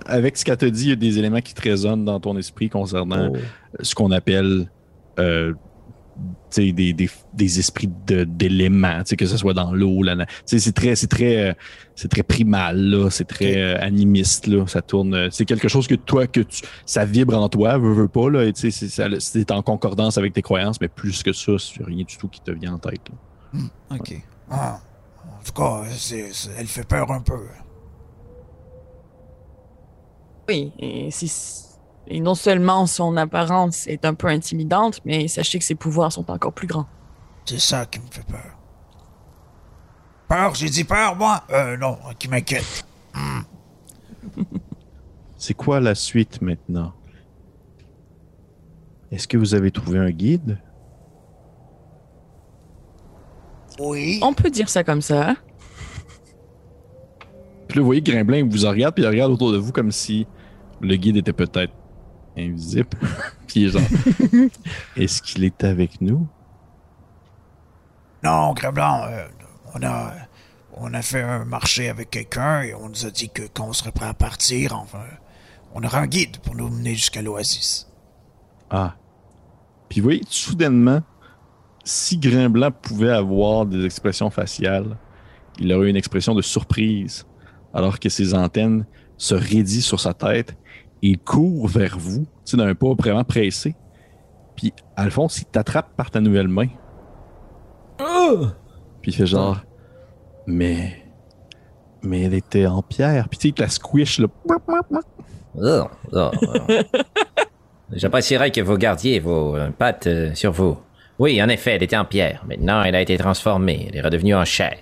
avec ce qu'elle te dit, il y a des éléments qui te résonnent dans ton esprit concernant
Oh.
ce qu'on appelle euh, des, des, des esprits de- d'éléments, tu sais, que ce soit dans l'eau. C'est très, c'est très, euh, c'est très primal, là. c'est très euh, animiste. Là. Ça tourne. euh, C'est quelque chose que toi, que tu, ça vibre en toi, veux, veux pas. Là, et tu sais, c'est, en concordance avec tes croyances, mais plus que ça, c'est rien du tout qui te vient en tête. là.
Ok.
Ah, en tout cas, elle fait peur un peu.
Oui, et, si- et non seulement son apparence est un peu intimidante, mais sachez que ses pouvoirs sont encore plus grands.
C'est ça qui me fait peur. Peur? J'ai dit peur, moi? Euh, non, qui m'inquiète.
C'est quoi la suite maintenant? Est-ce que vous avez trouvé un guide?
Oui.
On peut dire ça comme ça.
Puis là, vous voyez Grimblin vous en regarde, puis il regarde autour de vous comme si le guide était peut-être invisible. puis genre, est-ce qu'il est avec nous?
Non, Gremlin, euh, on a, on a fait un marché avec quelqu'un et on nous a dit que quand on serait prêt à partir, enfin, on aurait un guide pour nous mener jusqu'à l'oasis.
Ah. Puis vous voyez, soudainement, si Grain Blanc pouvait avoir des expressions faciales, il aurait eu une expression de surprise, alors que ses antennes se raidissent sur sa tête il court vers vous, tu sais, d'un pas vraiment pressé. Puis Alphonse, il t'attrape par ta nouvelle main. Puis il fait genre, mais, mais elle était en pierre. Puis tu sais, il te la squish, là.
Oh, oh, oh. J'apprécierais que vous gardiez vos euh, pattes euh, sur vous. Oui, en effet, elle était en pierre. Maintenant, elle a été transformée. Elle est redevenue en chair.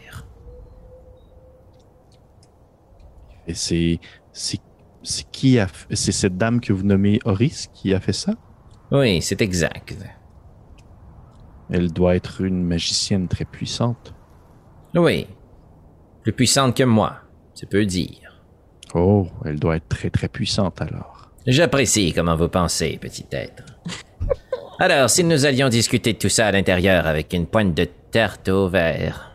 Et c'est, c'est, c'est qui a, c'est cette dame que vous nommez Horis qui a fait ça?
Oui, c'est exact.
Elle doit être une magicienne très puissante.
Oui. Plus puissante que moi, c'est peu dire.
Oh, elle doit être très très puissante alors.
J'apprécie comment vous pensez, petit être. Alors, si nous allions discuter de tout ça à l'intérieur avec une pointe de tarte au verre.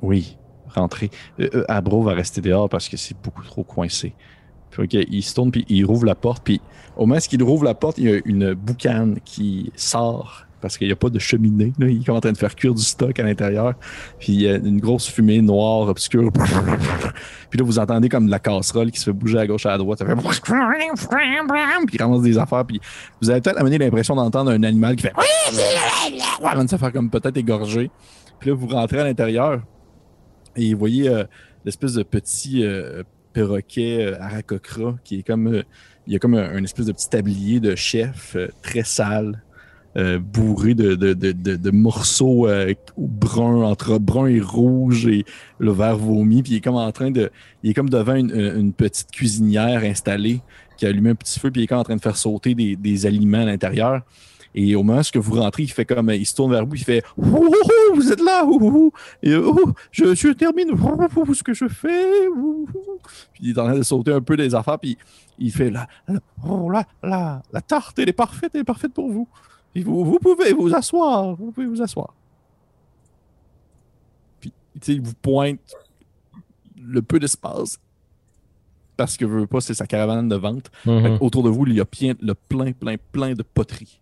Oui, rentrez. Euh, euh, Abro va rester dehors parce que c'est beaucoup trop coincé. Fait il se tourne puis il rouvre la porte puis au moment qu'il rouvre la porte, il y a une boucane qui sort parce qu'il n'y a pas de cheminée. Là. Il est en train de faire cuire du stock à l'intérieur. Puis il y a une grosse fumée noire, obscure. Puis là, vous entendez comme de la casserole qui se fait bouger à gauche à droite. Ça fait... Puis il ramasse des affaires. Puis vous avez peut-être amené l'impression d'entendre un animal qui fait... Avant de se faire comme peut-être égorger. Puis là, vous rentrez à l'intérieur et vous voyez euh, l'espèce de petit euh, perroquet euh, aracocra qui est comme... euh, il y a comme un, espèce de petit tablier de chef euh, très sale, euh, bourré de, de, de, morceaux euh, bruns, entre brun et rouge et le verre vomi. Puis il est comme en train de... Il est comme devant une, petite cuisinière installée qui a allumé un petit feu puis il est comme en train de faire sauter des, des aliments à l'intérieur. Et au moment où vous rentrez, il fait comme il se tourne vers vous, il fait oh, oh, oh, vous êtes là, et je, je termine ce que je fais. Puis il est en train de sauter un peu des affaires, puis il fait la, la- oh, la, la, tarte, elle est parfaite, elle est parfaite pour vous. Et vous, vous pouvez vous asseoir, vous pouvez vous asseoir. Puis il vous pointe le peu d'espace parce que veut pas, c'est sa caravane de vente.
Mhm.
Fait Autour de vous, il y a plein, le plein, plein, plein de poteries.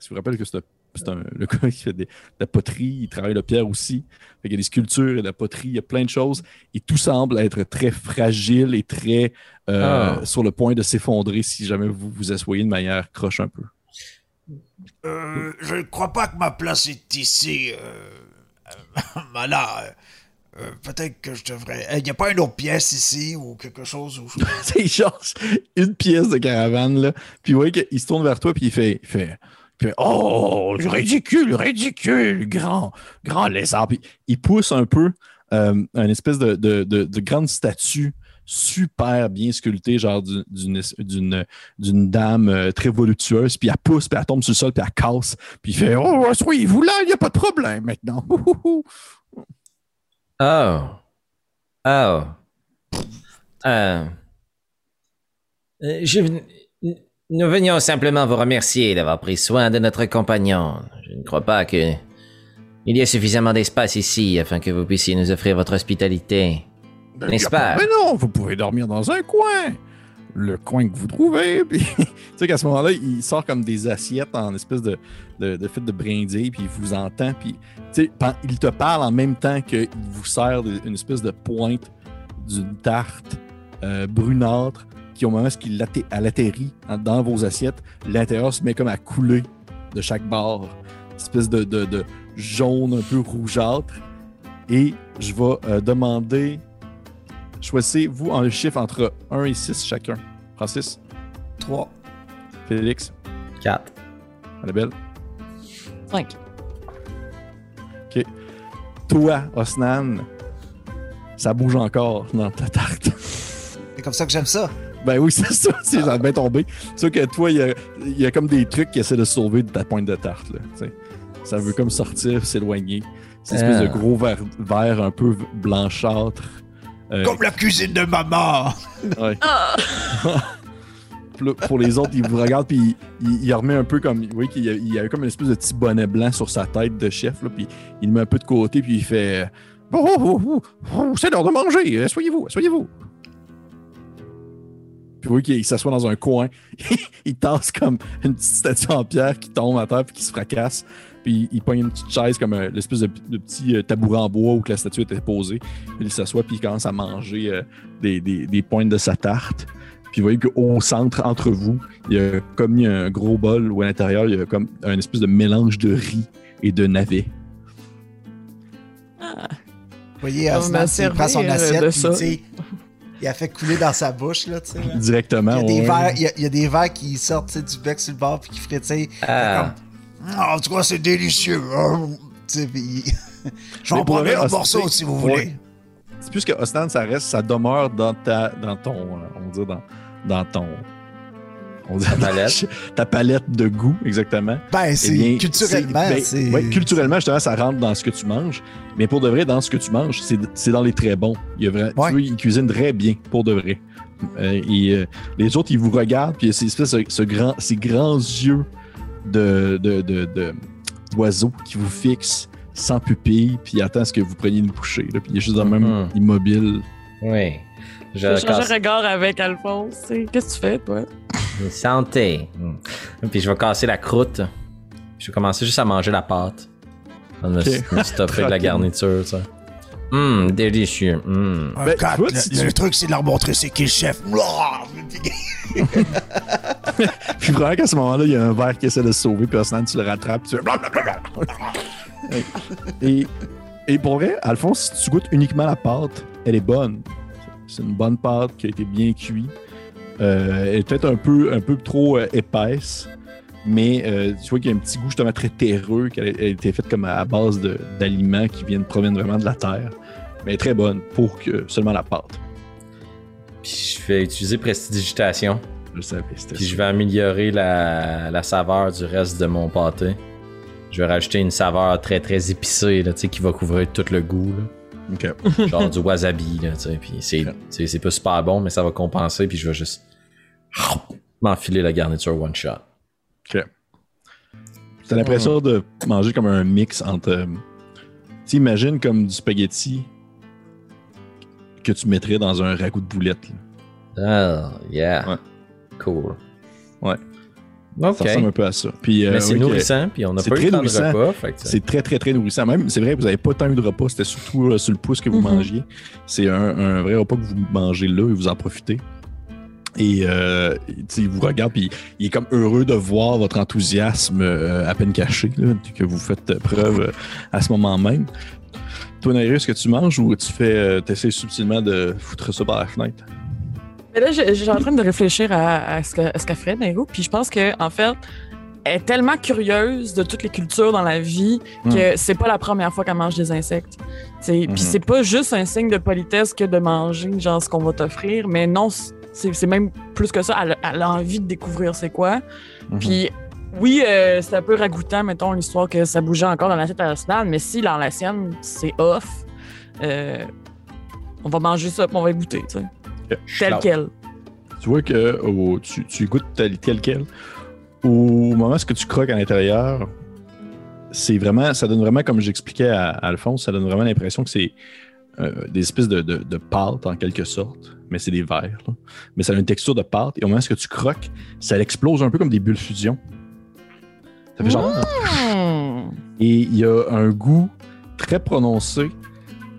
Je vous rappelle que c'est le gars qui fait des- de la poterie, il travaille la pierre aussi. Fait il y a des sculptures, il y a de la poterie, il y a plein de choses. Et tout semble être très fragile et très euh,
Ah.
sur le point de s'effondrer si jamais vous vous asseyez de manière croche un peu.
Euh, je ne crois pas que ma place est ici. Euh, euh, voilà. euh, Peut-être que je devrais. Il n'y a pas une autre pièce ici ou quelque chose où
C'est genre une pièce de caravane, là. Puis vous voyez qu'il se tourne vers toi, puis il fait, il fait, fait Oh, ridicule, ridicule, grand, grand lézard. Puis il pousse un peu euh, une espèce de, de, de, de grande statue super bien sculptée, genre du- d'une dame euh, très voluptueuse, puis elle pousse, puis elle tombe sur le sol, puis elle casse, puis il fait Oh, soyez-vous là, il n'y a pas de problème maintenant.
Oh. Oh. Euh. Euh, Je... Nous venions simplement vous remercier d'avoir pris soin de notre compagnon. Je ne crois pas que... Il y a suffisamment d'espace ici afin que vous puissiez nous offrir votre hospitalité. N'est-ce
Y a
pas?
Mais non, vous pouvez dormir dans un coin. Le coin que vous trouvez. Puis, tu sais qu'à ce moment-là, il sort comme des assiettes en espèce de, de, de fait de brindille, puis il vous entend. Puis, tu sais, pen- il te parle en même temps qu'il vous sert une espèce de pointe d'une tarte euh, brunâtre qui, au moment où elle atterrit en- dans vos assiettes, l'intérieur se met comme à couler de chaque bord. Une espèce de, de, de jaune un peu rougeâtre. Et je vais euh, demander Choisissez-vous un chiffre entre 1 et 6 chacun. Francis,
3.
Félix,
4.
Annabelle?
5.
Toi, Osnan, ça bouge encore dans ta tarte.
C'est comme ça que j'aime ça.
Ben oui, c'est ça, c'est ça a bien tombé. C'est sûr que toi, il y a, il y a comme des trucs qui essaient de sauver de ta pointe de tarte. Là, tu sais. ça veut comme sortir, s'éloigner. C'est une espèce
Ah.
de gros verre, verre un peu blanchâtre. Euh,
Comme la cuisine de maman.
Ouais. Là, pour les autres, il vous regarde puis il, il, il remet un peu comme. Oui, qu'il y a, il y a comme une espèce de petit bonnet blanc sur sa tête de chef, là, puis il le met un peu de côté, puis il fait Oh, oh, oh, oh, c'est l'heure de manger. Soyez-vous, soyez-vous. Puis vous voyez qu'il s'assoit dans un coin. il tasse comme une petite statue en pierre qui tombe à terre puis qui se fracasse. Puis il pogne une petite chaise comme euh, l'espèce de, de petit euh, tabouret en bois où que la statue était posée. Puis il s'assoit puis il commence à manger euh, des, des, des pointes de sa tarte. Puis vous voyez qu'au centre, entre vous, il y a comme il y a un gros bol où à l'intérieur, il y a comme un espèce de mélange de riz et de navets.
Vous voyez, il prend son assiette, il a fait couler dans sa bouche, là, tu sais. là.
Directement.
Il y, a des
ouais.
verres, il, y a, il y a des verres qui sortent tu sais, du bec sur le bord puis qui frétillent.
Ah.
Ah, en tout cas, c'est délicieux. Puis-
Mais pour
prendrai
vrai,
un morceau si vous
ouais.
voulez.
C'est plus que Ostan, ça reste, ça demeure dans ta, dans ton, euh, on va dire dans, dans ton, on dire
Ta palette.
ta palette de goût, exactement.
Ben, c'est
Eh bien,
culturellement,
c'est- ben,
c'est.
ouais, culturellement, justement, ça rentre dans ce que tu manges. Mais pour de vrai, dans ce que tu manges, c'est c'est dans les très bons. Il y a
Ouais.
Tu ils cuisinent très bien, pour de vrai. Euh, et euh, les autres, ils vous regardent, puis il y a ces, espèces de- ce grand, ces grands yeux de, de, de, de- d'oiseaux qui vous fixent sans pupille, puis ils attendent à ce que vous preniez une bouchée. là. puis il est juste dans le même
Mhm.
immobile.
Oui. Je
Je change
casse-
de regard avec Alphonse. Qu'est-ce que tu fais, toi?
Santé. Mm. Puis je vais casser la croûte. Je vais commencer juste à manger la pâte. On me,
Ok.
me stopper de la garniture, ça. Hum, délicieux.
Un
Ben,
le, truc, c'est de leur montrer c'est qui le chef.
Puis vraiment qu'à ce moment-là, il y a un verre qui essaie de se sauver, puis Osnan, tu le rattrapes, puis tu fais et, et pour vrai, Alphonse, si tu goûtes uniquement la pâte, elle est bonne. C'est une bonne pâte qui a été bien cuite. Euh, elle est peut-être un peu, un peu trop euh, épaisse, mais euh, tu vois qu'il y a un petit goût justement très terreux, qu'elle a, été faite comme à base d'aliments qui viennent proviennent vraiment de la terre. Mais elle est très bonne pour que seulement la pâte.
Puis je vais utiliser prestidigitation.
Je savais, c'était
Puis je vais améliorer la, la saveur du reste de mon pâté. Je vais rajouter une saveur très très épicée là, tu sais, qui va couvrir tout le goût. là. Genre du wasabi. Là, tu sais, puis c'est, pas super bon, mais ça va compenser. Puis je vais juste m'enfiler la garniture one shot.
Ok. T'as l'impression de manger comme un mix entre. euh, Tu imagines comme du spaghetti que tu mettrais dans un ragoût de boulette. là.
Ah, yeah.
Ouais.
Cool.
Ouais. Ça ressemble un peu à ça. Puis, euh,
Mais c'est
oui,
nourrissant, puis on n'a pas eu de
nourrissant.
repas.
C'est très, très, très nourrissant. Même, c'est vrai, vous n'avez pas tant eu de repas. C'était surtout euh, sur le pouce que vous
Mhm.
mangiez. C'est un, un vrai repas que vous mangez là et vous en profitez. Et euh, il vous regarde, puis il est comme heureux de voir votre enthousiasme euh, à peine caché, là, que vous faites preuve euh, à ce moment même. Toi, Naïru, est-ce que tu manges ou tu fais, euh, essaies subtilement de foutre ça par la fenêtre?
Mais là, suis en train de réfléchir à, à ce qu'elle ferait, Nairo. Puis je pense que en fait, elle est tellement curieuse de toutes les cultures dans la vie que c'est pas la première fois qu'elle mange des insectes. Puis c'est pas juste un signe de politesse que de manger genre ce qu'on va t'offrir, mais non, c'est même plus que ça. Elle, a- elle a envie de découvrir c'est quoi.
Mhm.
Puis oui, euh, c'est un peu ragoûtant, mettons, l'histoire que ça bougeait encore dans la tête à Aslan, mais si dans la sienne, c'est off, euh, on va manger ça, puis on va y goûter, tu sais. Tel quel.
Tu vois que au- tu, tu goûtes tel, tel quel. Au moment où ce que tu croques à l'intérieur, c'est vraiment, ça donne vraiment, comme j'expliquais à, à Alphonse, ça donne vraiment l'impression que c'est euh, des espèces de, de, de pâte en quelque sorte, mais c'est des verres. là. Mais ça a une texture de pâte et au moment où ce que tu croques, ça explose un peu comme des bulles fusion. Ça fait genre.
Hmm.
Et il y a un goût très prononcé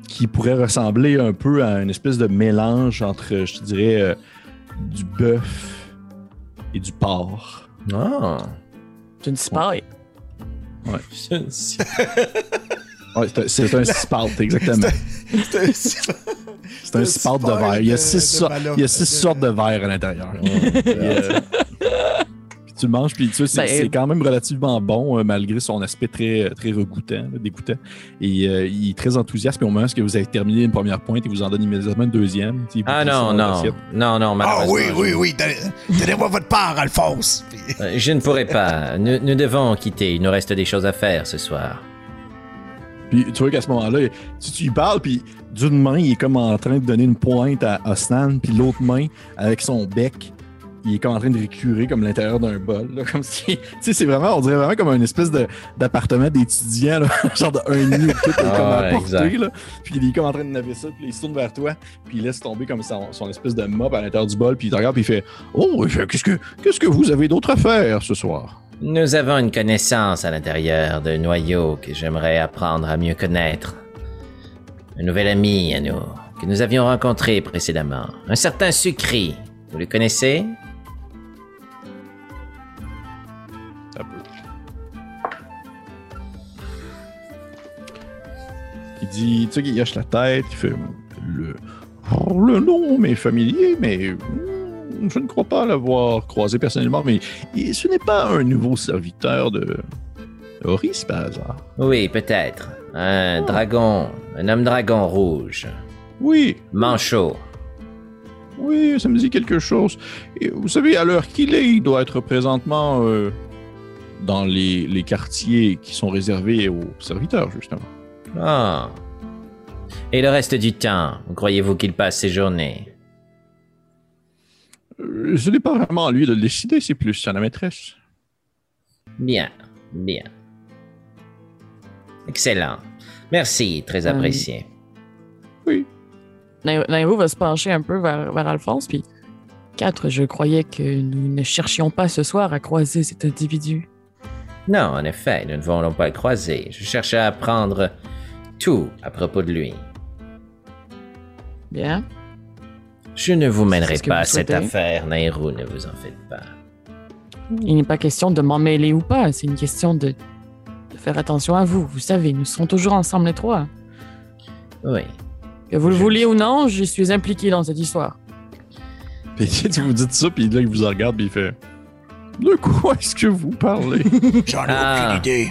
qui pourrait ressembler un peu à une espèce de mélange entre, je te dirais, euh, du bœuf et du porc.
Ah.
C'est une cipaille.
C'est une-
Ouais, c'est un- un exactement.
C'est
C'est un spalt de verre. Il y a six, so- il y a six sortes de verres à l'intérieur. Puis tu le manges, puis tu sais, c'est
Ben,
quand même relativement bon, euh, malgré son aspect très, très regoûtant, dégoûtant. Et euh, il est très enthousiaste, puis au moment où vous avez terminé une première pointe, il vous en donne immédiatement une deuxième.
Ah non, non.
l'assiette.
Non, non,
Ah oui, oui, oui. donnez- Donnez-moi votre part, Alphonse.
Euh, Je ne pourrai pas. Nous, nous devons quitter. Il nous reste des choses à faire ce soir.
Puis tu vois qu'à ce moment-là, tu, tu y parles, puis d'une main, il est comme en train de donner une pointe à Osnan, puis l'autre main, avec son bec, il est comme en train de récurer comme l'intérieur d'un bol. Là, comme si, tu sais, c'est vraiment, on dirait vraiment comme une espèce de, d'appartement d'étudiant, genre de un nid, tout est comme
Ah,
à portée,
exact.
là. Puis il est comme en train de naver ça, puis il se tourne vers toi, puis il laisse tomber comme son, son espèce de mop à l'intérieur du bol, puis il te regarde, puis il fait Oh, qu'est-ce que, qu'est-ce que vous avez d'autre à faire ce soir?
Nous avons une connaissance à l'intérieur de noyau que j'aimerais apprendre à mieux connaître. Un nouvel ami à nous, que nous avions rencontré précédemment. Un certain Sucri. Vous le connaissez?
Dit, tu sais, il hoche la tête, il fait le, le nom m'est familier, mais hmm, je ne crois pas l'avoir croisé personnellement, mais ce n'est pas un nouveau serviteur de Horis par hasard.
Oui, peut-être. Un dragon, un homme dragon rouge.
Oui,
Manchot.
oui, ça me dit quelque chose. Et vous savez, à l'heure qu'il est, il doit être présentement euh, dans les, les quartiers qui sont réservés aux serviteurs, justement.
Ah. Et le reste du temps, où croyez-vous qu'il passe ses journées?
Euh, Ce n'est pas vraiment à lui de le décider, c'est plus à la maîtresse.
Bien, bien. Excellent. Merci, très
Euh,
apprécié.
Oui.
Nairo va se pencher un peu vers, vers Alphonse, puis... Quatre, je croyais que nous ne cherchions pas ce soir à croiser cet individu.
Non, en effet, nous ne voulons pas le croiser. Je cherchais à apprendre tout à propos de lui.
Bien.
Je ne vous mènerai
ce
pas
vous
à cette affaire, Nairou, ne vous en faites pas.
Il n'est pas question de m'en mêler ou pas, c'est une question de, de faire attention à vous. Vous savez, nous serons toujours ensemble les trois.
Oui.
Que vous le vouliez ou non, je suis impliqué dans cette histoire.
Puis tu vous dites ça, puis là, il vous regarde, puis il fait De quoi est-ce que vous parlez?
J'en ai
Ah.
aucune idée.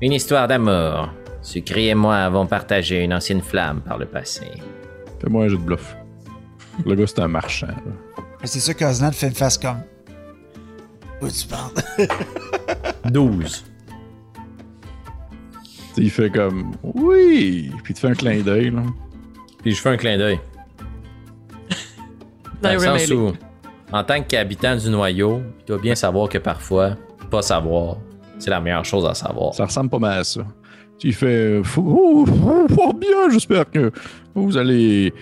Une histoire d'amour. Sucri et moi avons partagé une ancienne flamme par le passé.
Fais-moi un jeu de bluff. Le gars, c'est un marchand. là.
C'est sûr qu'Osnan fait une face comme.
Où tu parles?
12.
Tu sais, il fait comme Oui, puis il te fait un clin d'œil. là.
Puis je fais un clin d'œil. Dans le sens où, en tant qu'habitant du noyau, tu dois bien savoir que parfois, pas savoir, c'est la meilleure chose à savoir.
Ça ressemble pas mal à ça. Tu fais Oh, oh, oh, bien, j'espère que vous allez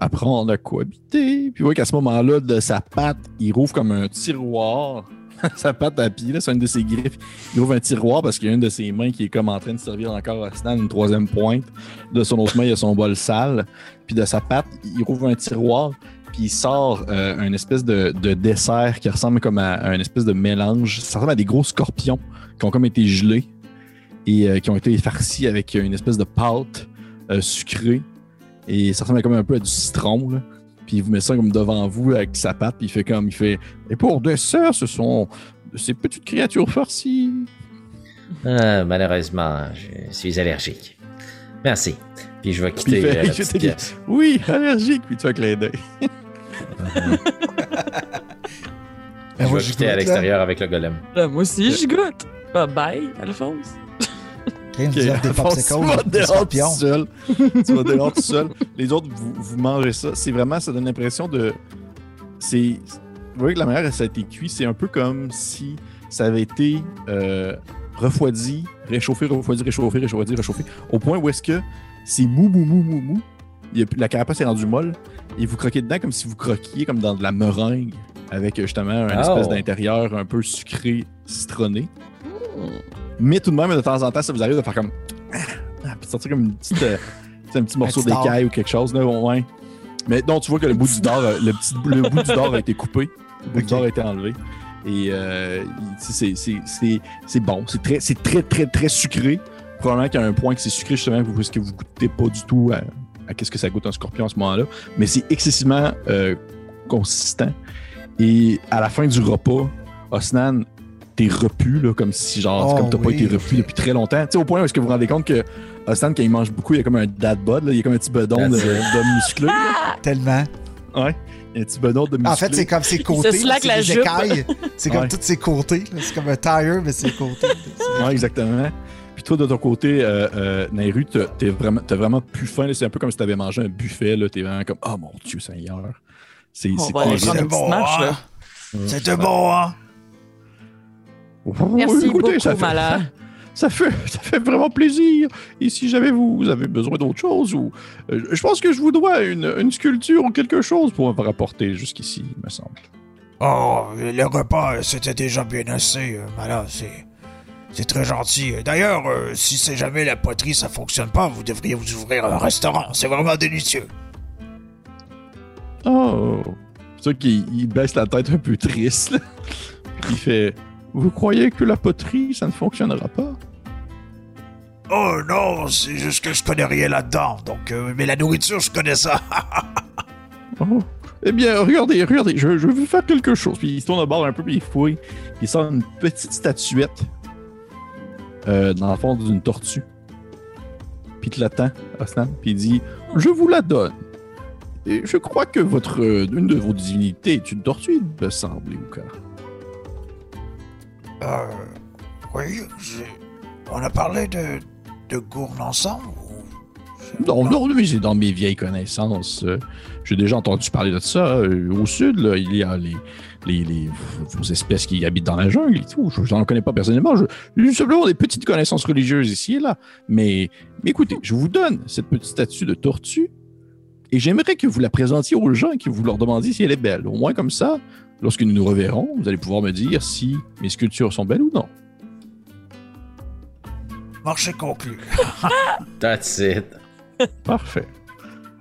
apprendre à cohabiter. Puis vous voyez qu'à ce moment-là, de sa patte, il rouvre comme un tiroir. sa patte à pied, là, c'est une de ses griffes. Il ouvre un tiroir parce qu'il y a une de ses mains qui est comme en train de servir encore à Stan une troisième pointe. De son autre main, il y a son bol sale. Puis de sa patte, il rouvre un tiroir. Puis il sort euh, un espèce de, de dessert qui ressemble comme à, à un espèce de mélange. Ça ressemble à des gros scorpions qui ont comme été gelés et euh, qui ont été farcis avec une espèce de pâte euh, sucrée. Et ça ressemble comme un peu à du citron. Là. Puis il vous met ça comme devant vous avec sa patte, puis il fait comme il fait. Et pour dessert, ce sont ces petites créatures farcies.
Ah, malheureusement, je suis allergique. Merci. Puis je vais quitter
fait,
euh, la petite.
Oui, allergique, puis tu un clin d'œil.
Ben,
je
moi,
vais quitter à l'extérieur avec le golem.
Là, moi aussi, je goûte. Bye bye, Alphonse.
Crème, vous offre des popsicles, scorpions.
tout seul. tu vas dehors tout seul. Les autres, vous, vous mangez ça. C'est vraiment, ça donne l'impression de. C'est. Vous voyez que la manière dont ça a été cuit, c'est un peu comme si ça avait été euh, refroidi, réchauffé, refroidi, réchauffé, réchauffé, réchauffé, au point où est-ce que c'est mou, mou, mou, mou, mou. Il y a- la carapace est rendue molle et vous croquez dedans comme si vous croquiez comme dans de la meringue avec euh, justement un
Oh.
espèce d'intérieur un peu sucré, citronné. Mais tout de même, de temps en temps, ça vous arrive de faire comme. Ah, ah, puis de sortir comme une petite, euh, un petit morceau d'écaille ou quelque chose. Là, ouais. Mais non, tu vois que le bout du dard, le, petit, le bout du dard a été coupé. Le bout du dard a été enlevé. Et euh, c'est- c'est- c'est c'est bon. C'est très, c'est très, très, très sucré. Probablement qu'il y a un point que c'est sucré justement parce que vous goûtez pas du tout à, à qu'est-ce que ça goûte un scorpion à ce moment-là. Mais c'est excessivement euh, consistant. Et à la fin du repas, Osnan, t'es repu, là, comme si genre,
Oh
comme t'as
oui,
pas été repu depuis très longtemps. Tu sais, au point où est-ce que vous vous rendez compte que Osnan, quand il mange beaucoup, il y a comme un dad bod, là, il y a comme un petit bedon de- là.
Tellement.
Ouais. Il y a un petit bedon de musclé.
En fait, c'est comme ses côtés. c'est
la
des
jupe.
écailles. C'est comme
Ouais.
tous ses côtés. C'est comme un tire, mais c'est ses côtés.
Ouais, exactement. Puis toi, de ton côté, euh, euh, Nairu, t'as t'es vraiment, vraiment plus faim. C'est un peu comme si t'avais mangé un buffet. là. T'es vraiment comme, oh mon Dieu Seigneur. C'est
On
c'est
va aller
quoi,
Merci
Écoutez,
beaucoup,
ça fait-
Mala.
Ça fait, ça fait vraiment plaisir. Et si jamais vous, vous avez besoin d'autre chose, ou euh, je pense que je vous dois une, une sculpture ou quelque chose pour me rapporter jusqu'ici, il me semble.
Oh, le repas, euh, c'était déjà bien assez. euh, Voilà, c'est. C'est très gentil. D'ailleurs, euh, si c'est jamais la poterie, ça fonctionne pas, vous devriez vous ouvrir un restaurant. C'est vraiment délicieux.
Oh, c'est ça qu'il il baisse la tête un peu triste. là. Il fait, vous croyez que la poterie, ça ne fonctionnera pas?
Oh non, c'est juste que je connais rien là-dedans. Donc, euh, mais la nourriture, je connais ça.
Oh. Eh bien, regardez, regardez, je, je vais vous faire quelque chose. Puis il se tourne au bord un peu, puis il fouille. Il sort une petite statuette euh, dans le fond d'une tortue. Puis il te l'attend, Osnan, puis il dit Je vous la donne. Et je crois que votre euh, une de vos divinités est une tortue, il me semble, Iuka.
Euh. Oui, on a parlé de. de ensemble
Non, non, mais c'est dans mes vieilles connaissances. euh, J'ai déjà entendu parler de ça. euh, Au sud, là, il y a les, les, les- espèces qui habitent dans la jungle et tout. Je n'en connais pas personnellement. J'ai simplement des petites connaissances religieuses ici et là. Mais, mais écoutez, je vous donne cette petite statue de tortue et j'aimerais que vous la présentiez aux gens et que vous leur demandiez si elle est belle. Au moins comme ça, lorsque nous nous reverrons, vous allez pouvoir me dire si mes sculptures sont belles ou non.
Marché conclu.
That's it.
Parfait.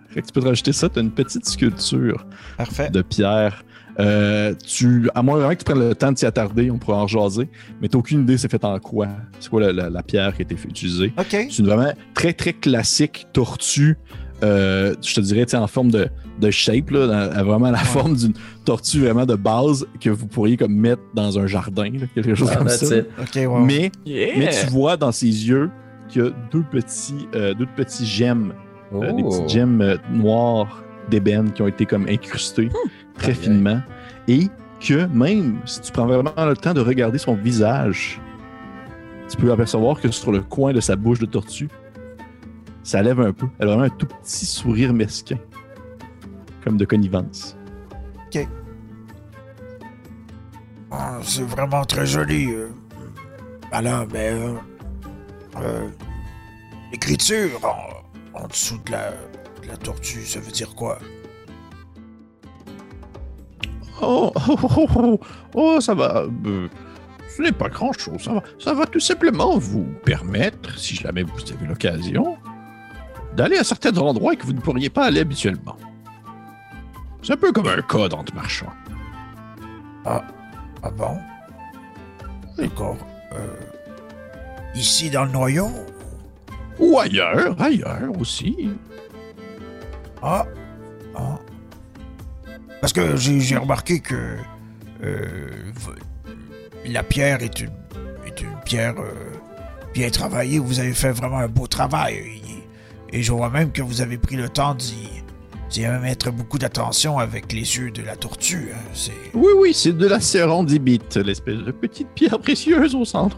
Fait que tu peux te rajouter ça, tu as une petite sculpture
Parfait.
de pierre. Euh, tu, à moins que tu prennes le temps de t'y attarder, on pourrait en jaser, mais t'as aucune idée c'est fait en quoi? C'est quoi la, la- la pierre qui a été fait- utilisée?
OK.
C'est une vraiment très très classique tortue. Euh, je te dirais, en forme de, de shape, là, dans- vraiment la forme d'une tortue vraiment de base que vous pourriez comme mettre dans un jardin, là, quelque chose
Ah,
comme ça. Mais
Yeah.
mais tu vois dans ses yeux qu'il y a deux petits, euh, deux petits gemmes, euh, des
Oh.
petites gemmes euh, noires d'ébène qui ont été comme incrustées très
Aïe, aïe.
finement. Et que même si tu prends vraiment le temps de regarder son visage, tu peux apercevoir que sur le coin de sa bouche de tortue, ça lève un peu. Elle a vraiment un tout petit sourire mesquin, comme de connivence.
Ah, c'est vraiment très joli. euh. Voilà, mais. euh, euh, L'écriture en, en dessous de la, de la tortue, ça veut dire quoi?
Oh, oh, oh, oh, oh, ça va. euh, ce n'est pas grand-chose. Ça va, ça va tout simplement vous permettre, si jamais vous avez l'occasion, d'aller à certains endroits que vous ne pourriez pas aller habituellement. C'est un peu comme un code entre marchands.
Ah bon? D'accord. Euh, ici dans le noyau?
Ou ailleurs, ailleurs aussi.
Ah. Ah. Parce que j'ai remarqué que euh, la pierre est une, est une pierre euh, bien travaillée. Vous avez fait vraiment un beau travail. Et, je vois même que vous avez pris le temps d'y mettre beaucoup d'attention avec les yeux de la tortue. hein. C'est
Oui, oui, c'est de la sérendibite, l'espèce de petite pierre précieuse au centre.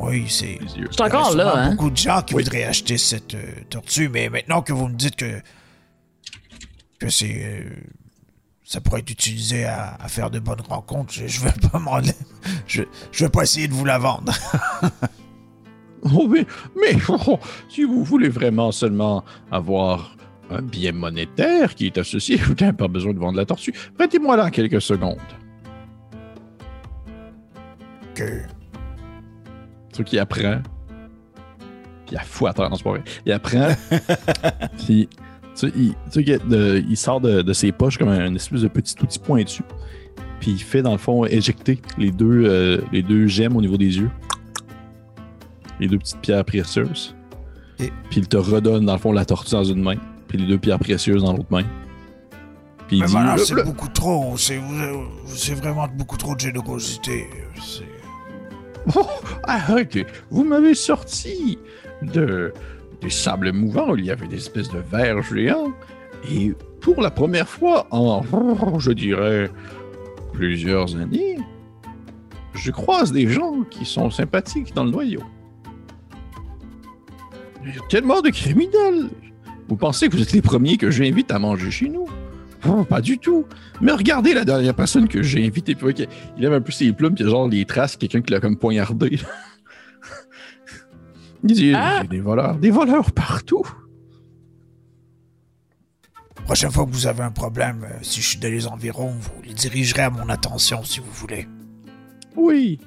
oui, c'est.
Suis encore
Il y a
là, hein?
beaucoup de gens qui
Oui.
voudraient acheter cette euh, tortue, mais maintenant que vous me dites que que c'est euh, ça pourrait être utilisé à, à faire de bonnes rencontres, je, je vais pas m'en je, je vais pas essayer de vous la vendre.
Oh, mais, mais oh, si vous voulez vraiment seulement avoir un bien monétaire qui est associé, vous n'avez pas besoin de vendre la tortue. Prêtez-moi là quelques secondes.
que?
Ce qui apprend. Puis il fou à terre, non, c'est pas vrai. Il apprend. puis, tu sais, il, tu sais que de- il sort de, de ses poches comme un espèce de petit outil pointu. Puis il fait, dans le fond, éjecter les deux, euh, les deux gemmes au niveau des yeux. Les deux petites pierres précieuses.
Et-
Puis il te redonne, dans le fond, la tortue dans une main. Puis les deux pierres précieuses dans l'autre main. Puis il dit.
c'est beaucoup trop, c'est vraiment beaucoup trop de générosité.
Oh, arrêtez, vous m'avez sorti de des sables mouvants, il y avait des espèces de vers géants, et pour la première fois en, je dirais, plusieurs années, je croise des gens qui sont sympathiques dans le noyau. Il y a tellement de criminels. Vous pensez que vous êtes les premiers que j'invite à manger chez nous? Oh, pas du tout. Mais regardez la dernière personne que j'ai invitée. Puis, il lève un peu ses plumes, puis il y a genre les traces, quelqu'un qui l'a comme poignardé. il dit
Ah.
J'ai des voleurs, des voleurs partout.
Prochaine fois que vous avez un problème, euh, si je suis dans les environs, vous les dirigerez à mon attention si vous voulez.
Oui.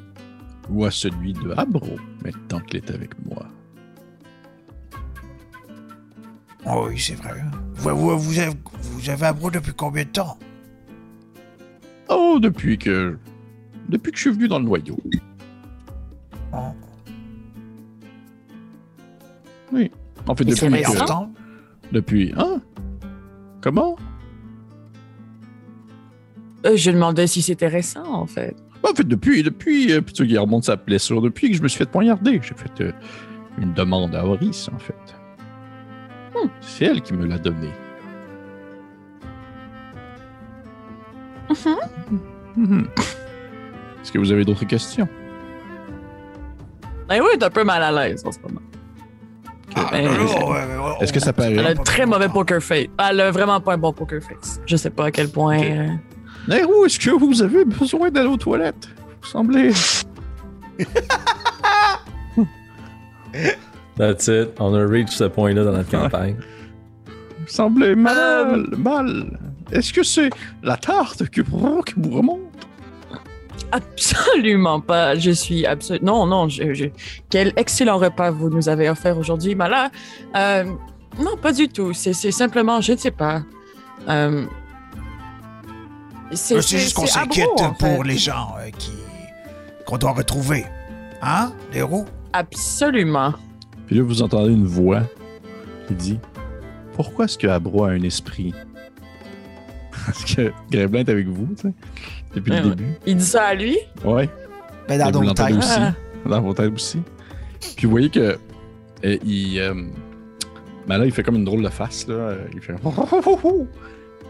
Ou à celui de Abro, maintenant qu'il est avec moi.
Oh oui, c'est vrai. Vous, vous, vous avez, vous avez Abro depuis combien de temps?
Oh, depuis que. Depuis que je suis venu dans le noyau.
Oh,
En fait,
Et
depuis. que-
longtemps?
Depuis. Hein? Comment?
Euh, je demandais si c'était récent, en fait.
En fait, depuis, depuis, euh, plutôt qu'il remonte sa blessure, depuis que je me suis fait poignarder, j'ai fait euh, une demande à Horis, en fait.
Hmm.
C'est elle qui me l'a donné. Mhm. Est-ce que vous avez d'autres questions?
Eh oui, elle est un peu mal à l'aise en ce moment.
Ah,
Ben,
Est-ce que ça paraît?
Elle a un très mauvais poker face. Elle a vraiment pas un bon poker face. Je sais pas à quel point.
Ok.
euh,
Nero, est-ce que vous avez besoin d'aller aux toilettes? Vous semblez.
That's it. On a reach ce point-là dans notre campagne.
Vous semblez mal. Mal. Est-ce que c'est la tarte que, qui vous remonte?
Absolument pas. Je suis absolument. Non, non. Je, je- Quel excellent repas vous nous avez offert aujourd'hui. Mais là, euh, non, pas du tout. C'est simplement, je ne sais pas. Euh,
C'est juste qu'on s'inquiète pour
fait.
les gens euh, qui qu'on doit retrouver. Hein, les roues?
Absolument.
Puis là, vous entendez une voix qui dit Pourquoi est-ce que Abro a un esprit? Parce que Greblin est avec vous, tu sais, depuis
Ouais,
le
ouais.
début.
Il dit ça à lui?
Ouais,
Ben, dans
l'entendez
têtes.
aussi, dans vos têtes aussi. Puis vous voyez que euh, il, euh, ben là, il fait comme une drôle de face là. Il fait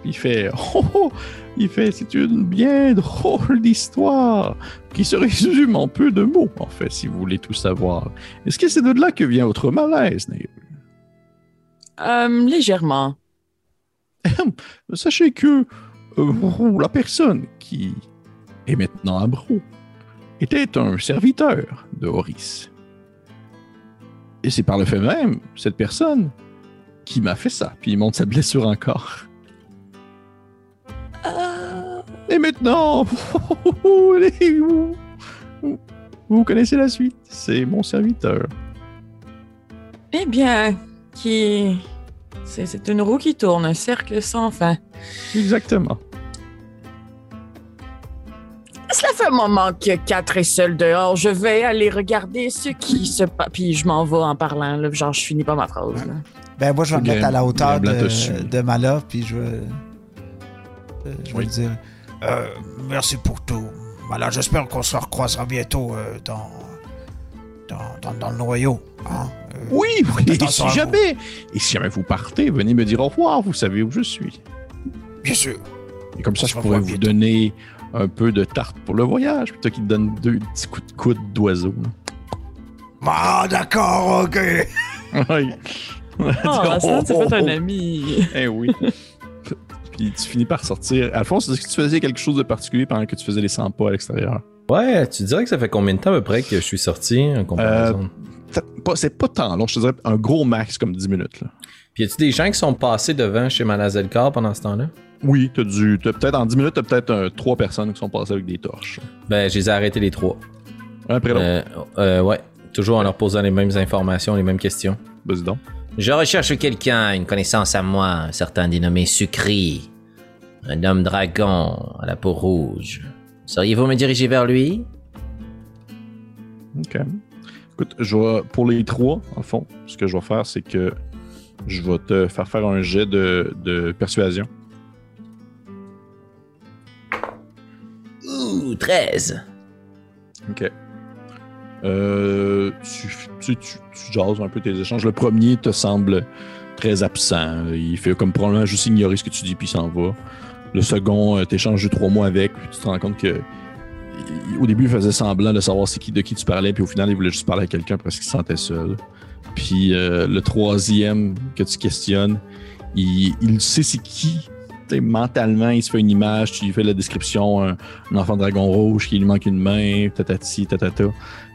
il fait oh, oh. il fait c'est une bien drôle d'histoire qui se résume en peu de mots en fait, si vous voulez tout savoir. Est-ce que c'est de là que vient votre malaise, Naïl?
Euh, légèrement.
Sachez que euh, la personne qui est maintenant à Bro était un serviteur de Horis. Et c'est par le fait même, cette personne, qui m'a fait ça. Puis il montre sa blessure encore. Et maintenant, vous connaissez la suite? C'est mon serviteur.
eh bien, qui. C'est c'est une roue qui tourne, un cercle sans fin.
Exactement.
Cela fait un moment que quatre est seul dehors? Je vais aller regarder ce qui se passe. Puis je m'en vais en parlant. Là. Genre, je finis pas ma phrase. là.
Ben, moi, je vais me mettre à la hauteur de, de Mala, puis je vais. euh, je vais
Oui.
dire.
Euh, merci pour tout. Voilà, j'espère qu'on se recroisera bientôt euh, dans, dans, dans, dans le noyau. Hein? Euh,
Oui, oui, et si
vous.
jamais, et si jamais vous partez, venez me dire au revoir, vous savez où je suis.
Bien sûr.
Et comme ça, je pourrais vous
bientôt.
donner un peu de tarte pour le voyage, plutôt qu'il te donne deux petits coups de coude d'oiseau.
Ah, d'accord, ok.
Oui.
Ah, ça, tu
oh,
fait un ami.
Eh oui. Puis tu finis par sortir. Alphonse, est-ce que tu faisais quelque chose de particulier pendant que tu faisais les 100 pas à l'extérieur?
Ouais, tu dirais que ça fait combien de temps à peu près que je suis sorti en comparaison?
Pas- C'est pas tant long, je te dirais un gros max comme 10 minutes. Là.
Puis y a-tu des gens qui sont passés devant chez Malazelkar pendant ce temps-là?
Oui, t'as dû. T'as peut-être en 10 minutes, t'as peut-être euh, trois personnes qui sont passées avec des torches.
Ben, je les ai arrêtés les trois.
Un après l'autre.
Euh, euh, ouais, toujours en leur posant les mêmes informations, les mêmes questions.
Vas-y donc.
Je recherche quelqu'un, une connaissance à moi, un certain dénommé Sucri. Un homme dragon à la peau rouge. Sauriez-vous me diriger vers lui?
OK. Écoute, je vais, pour les trois, en fond, ce que je vais faire, c'est que je vais te faire faire un jet de, de persuasion.
Ouh, 13.
OK. Euh, tu, tu, tu, tu un peu tes échanges. Le premier te semble très absent. Il fait comme probablement juste ignorer ce que tu dis puis s'en va. Le second, euh, t'échanges deux, trois mots avec, puis tu te rends compte que au début, il faisait semblant de savoir qui, de qui tu parlais, puis au final, il voulait juste parler à quelqu'un parce qu'il se sentait seul. Puis euh, le troisième que tu questionnes, il, sait c'est qui, tu mentalement, il se fait une image, tu lui fais la description, un, un enfant dragon rouge qui lui manque une main, tatati, tatata,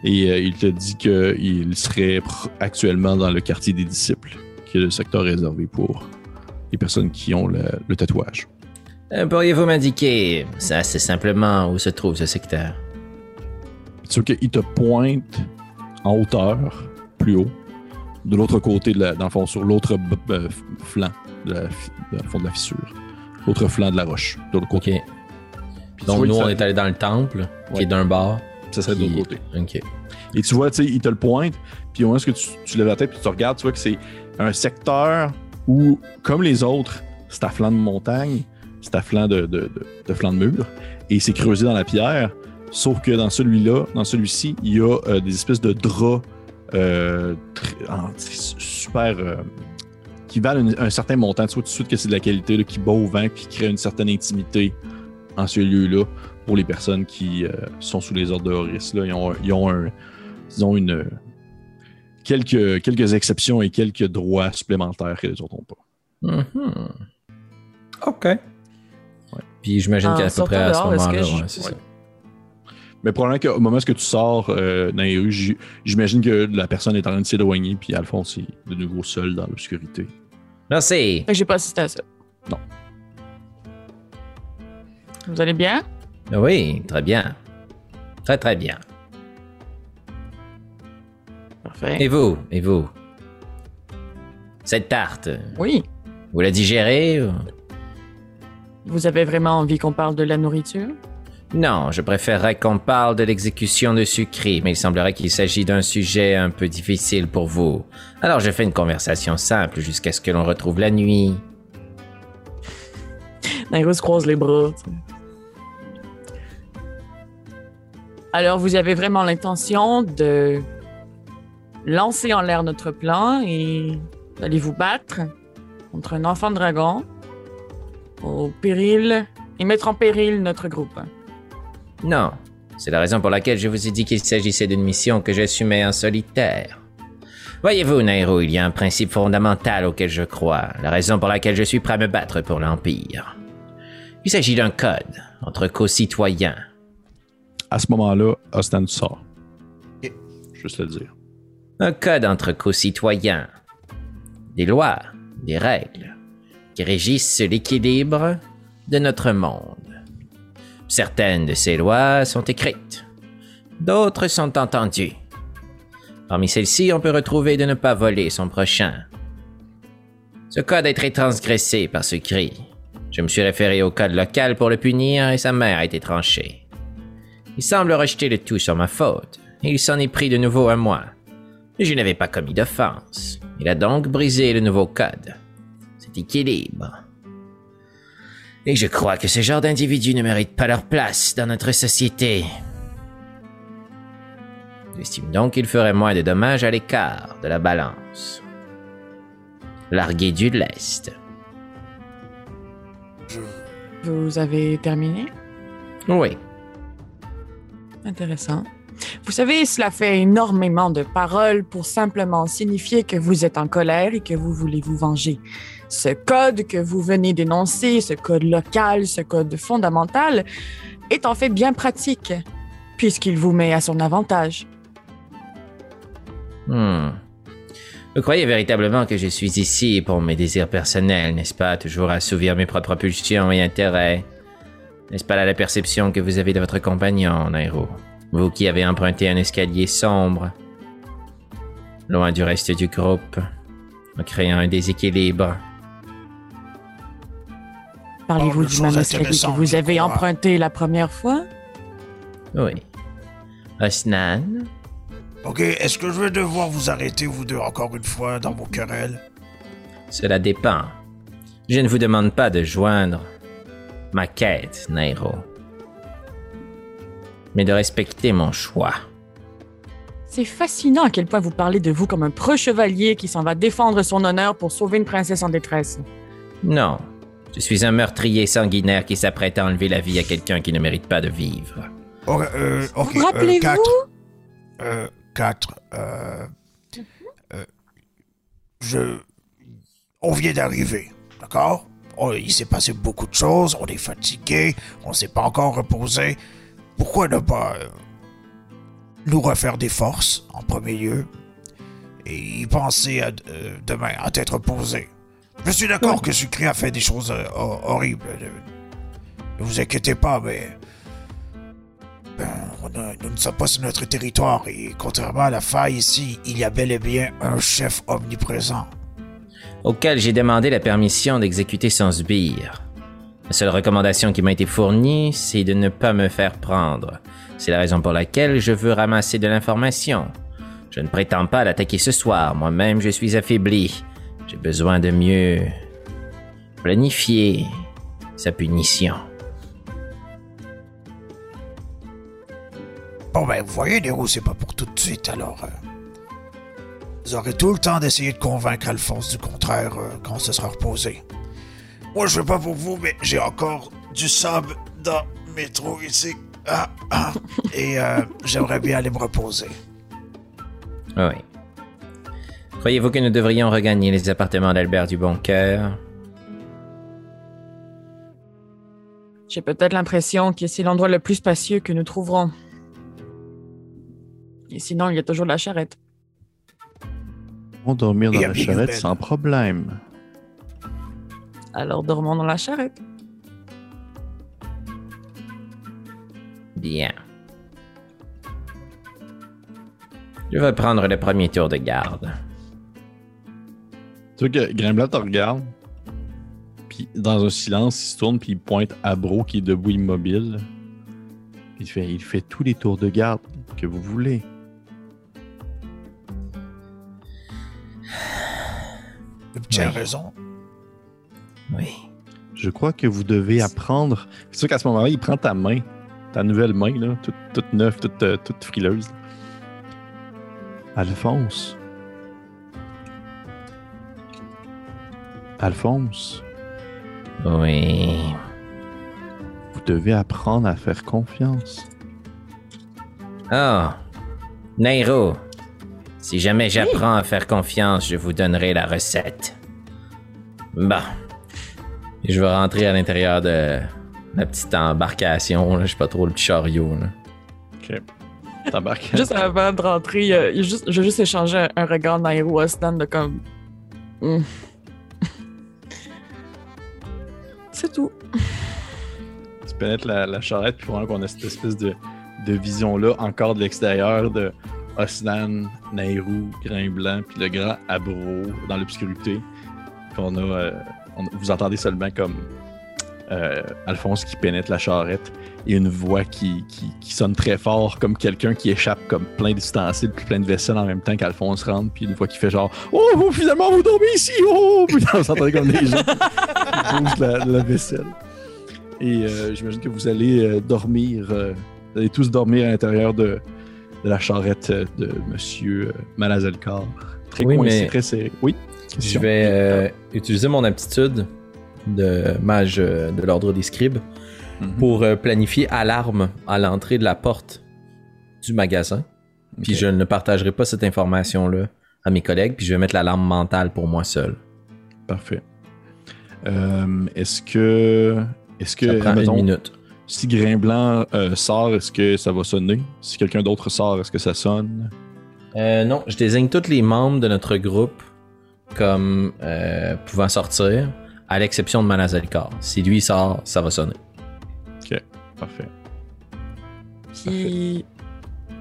et euh, il te dit qu'il serait actuellement dans le quartier des disciples, qui est le secteur réservé pour les personnes qui ont le, le tatouage.
Euh, Pourriez-vous m'indiquer, ça assez simplement, où se trouve ce secteur?
C'est qu'il te pointe en hauteur, plus haut, de l'autre côté, de la, dans le fond, sur l'autre flanc de la, fi- dans le fond de la fissure. L'autre flanc de la roche, de l'autre
Ok.
côté.
Donc nous, on est allé dans le temple, qui est d'un bar.
Ça serait de l'autre côté.
Ok.
Et tu vois, tu sais, il te le pointe, puis au moment où tu, tu lèves la tête, puis tu regardes, tu vois que c'est un secteur où, comme les autres, c'est à flanc de montagne, c'est à flanc de, de, de- de flanc de mur, et c'est creusé dans la pierre. Sauf que dans celui-là, dans celui-ci, il y a euh, des espèces de draps euh, super. euh, qui valent un, un certain montant. Tu vois tout de suite que c'est de la qualité, là, qui bat au vent, puis qui crée une certaine intimité en ce lieu-là pour les personnes qui euh, sont sous les ordres de Horis. Là. Ils, ont, ils ont un, une, quelques, quelques exceptions et quelques droits supplémentaires que les autres n'ont pas.
Mhm. Ok. Puis j'imagine qu'à peu
sortant
près à ce
dehors,
moment-là, ouais, c'est
Ouais.
ça.
Mais probablement qu'au moment où tu sors euh, dans les rues, j'imagine que la personne est en train de s'éloigner, puis Alphonse est de nouveau seul dans l'obscurité.
Merci.
J'ai pas assisté à ça.
Non.
Vous allez bien?
Oui, très bien. Très très bien.
Parfait.
Et vous? Et vous? Cette tarte,
Oui.
vous la digérez ou...
Vous avez vraiment envie qu'on parle de la nourriture?
Non, je préférerais qu'on parle de l'exécution de Sucri, mais il semblerait qu'il s'agit d'un sujet un peu difficile pour vous. Alors je fais une conversation simple jusqu'à ce que l'on retrouve la nuit.
Nairo se croise les bras. Alors, vous avez vraiment l'intention de lancer en l'air notre plan et d'aller vous battre contre un enfant dragon au péril et mettre en péril notre groupe.
Non, c'est la raison pour laquelle je vous ai dit qu'il s'agissait d'une mission que j'assumais en solitaire. Voyez-vous, Nairo, il y a un principe fondamental auquel je crois, la raison pour laquelle je suis prêt à me battre pour l'Empire. Il s'agit d'un code entre co-citoyens.
À ce moment-là, Ostan sort.
Ok.
Juste le dire.
Un code entre co-citoyens. Des lois, des règles qui régissent l'équilibre de notre monde. Certaines de ces lois sont écrites, d'autres sont entendues. Parmi celles-ci, on peut retrouver de ne pas voler son prochain. Ce code a été transgressé par ce cri. Je me suis référé au code local pour le punir et sa mère a été tranchée. Il semble rejeter le tout sur ma faute, et il s'en est pris de nouveau à moi. Mais je n'avais pas commis d'offense. Il a donc brisé le nouveau code. Cet équilibre. Et je crois que ce genre d'individus ne méritent pas leur place dans notre société. J'estime donc qu'il ferait moins de dommages à l'écart de la balance. Largué du lest.
Vous avez terminé?
Oui.
Intéressant. Vous savez, cela fait énormément de paroles pour simplement signifier que vous êtes en colère et que vous voulez vous venger. Ce code que vous venez d'énoncer, ce code local, ce code fondamental, est en fait bien pratique, puisqu'il vous met à son avantage.
Hmm. Vous croyez véritablement que je suis ici pour mes désirs personnels, n'est-ce pas? Toujours assouvir mes propres pulsions et intérêts. N'est-ce pas la perception que vous avez de votre compagnon, Nairo? Vous qui avez emprunté un escalier sombre, loin du reste du groupe, en créant un déséquilibre.
Parlez-vous
Oh,
du escalier que vous avez
crois.
emprunté la première fois?
Oui. Osnan
Ok, est-ce que je vais devoir vous arrêter, vous deux, encore une fois, dans vos querelles?
Cela dépend. Je ne vous demande pas de joindre ma quête, Nairo. Mais de respecter mon choix.
C'est fascinant à quel point vous parlez de vous comme un pro-chevalier qui s'en va défendre son honneur pour sauver une princesse en détresse.
Non. Je suis un meurtrier sanguinaire qui s'apprête à enlever la vie à quelqu'un qui ne mérite pas de vivre.
Euh,
Vous
euh,
rappelez-vous?
quatre. Euh, quatre. Euh, euh, je... On vient d'arriver, d'accord? Oh, il s'est passé beaucoup de choses, on est fatigué, on s'est pas encore reposé. Pourquoi ne pas euh, nous refaire des forces en premier lieu et y penser à, euh, demain à t'être reposé? Je suis d'accord que Sucré a fait des choses euh, hor- horribles. Ne vous inquiétez pas, mais. Ben, nous ne sommes pas sur notre territoire et contrairement à la faille ici, il y a bel et bien un chef omniprésent.
auquel j'ai demandé la permission d'exécuter son sbire. La seule recommandation qui m'a été fournie, c'est de ne pas me faire prendre. C'est la raison pour laquelle je veux ramasser de l'information. Je ne prétends pas l'attaquer ce soir, moi-même je suis affaibli. J'ai besoin de mieux planifier sa punition.
Bon ben, vous voyez, Nero, c'est pas pour tout de suite, alors... euh, vous aurez tout le temps d'essayer de convaincre Alphonse du contraire euh, quand ce sera reposé. Moi, je veux pas pour vous, mais j'ai encore du sable dans mes trous ici. Ah, ah. Et euh, j'aimerais bien aller me reposer.
Oui. Croyez-vous que nous devrions regagner les appartements d'Albert du Boncoeur
J'ai peut-être l'impression que c'est l'endroit le plus spacieux que nous trouverons. Et sinon, il y a toujours la charrette.
On dormir dans la charrette sans problème.
Alors dormons dans la charrette.
Bien. Je vais prendre le premier tour de garde.
Tu vois que Grimblat te regarde, puis dans un silence, il se tourne, puis il pointe à Bro qui est debout immobile. Il fait, il fait tous les tours de garde que vous voulez.
Le petit a
Oui.
raison.
Oui.
Je crois que vous devez apprendre. C'est sûr qu'à ce moment-là, il prend ta main, ta nouvelle main, là, toute, toute neuve, toute, euh, toute frileuse. Alphonse. Alphonse,
Oui.
vous devez apprendre à faire confiance.
Oh. Nairo. Si jamais j'apprends à faire confiance, je vous donnerai la recette. Bon. Je vais rentrer à l'intérieur de la petite embarcation, là, je sais pas trop, le petit chariot. Là.
Ok. T'embarques.
Juste avant de rentrer, euh, y a juste, j'ai juste échangé un, un regard Nairo à Stan de comme. Hmm. C'est tout.
tu pénètres la, la charrette, puis vraiment qu'on a cette espèce de, de vision-là, encore de l'extérieur, de Osnan, Nairou, Grain Blanc, puis le grand Abro dans l'obscurité. A, euh, vous entendez seulement comme euh, Alphonse qui pénètre la charrette et une voix qui, qui, qui sonne très fort, comme quelqu'un qui échappe comme plein d'ustensiles puis plein de vaisselle en même temps qu'Alphonse rentre, puis une voix qui fait genre Oh, vous, finalement, vous dormez ici! Oh! Puis vous entendez comme des gens qui bougent la, la vaisselle. Et euh, j'imagine que vous allez euh, dormir, euh, vous allez tous dormir à l'intérieur de, de la charrette de Monsieur Malazelkar. Très
Oui,
coincé,
mais-
très serré. Oui.
Je vais utiliser mon aptitude de mage de l'ordre des scribes
Mhm.
pour euh, planifier alarme à l'entrée de la porte du magasin. Puis je ne partagerai pas cette information-là à mes collègues, puis je vais mettre l'alarme mentale pour moi seul.
Parfait. Euh, est-ce que. Est-ce que.
Ça prend une minute.
Si Grain Blanc euh, sort, est-ce que ça va sonner? Si quelqu'un d'autre sort, est-ce que ça sonne?
Euh, non, je désigne tous les membres de notre groupe comme pouvant sortir, à l'exception de Manazalkar. Si lui sort, ça va sonner.
Parfait.
Puis,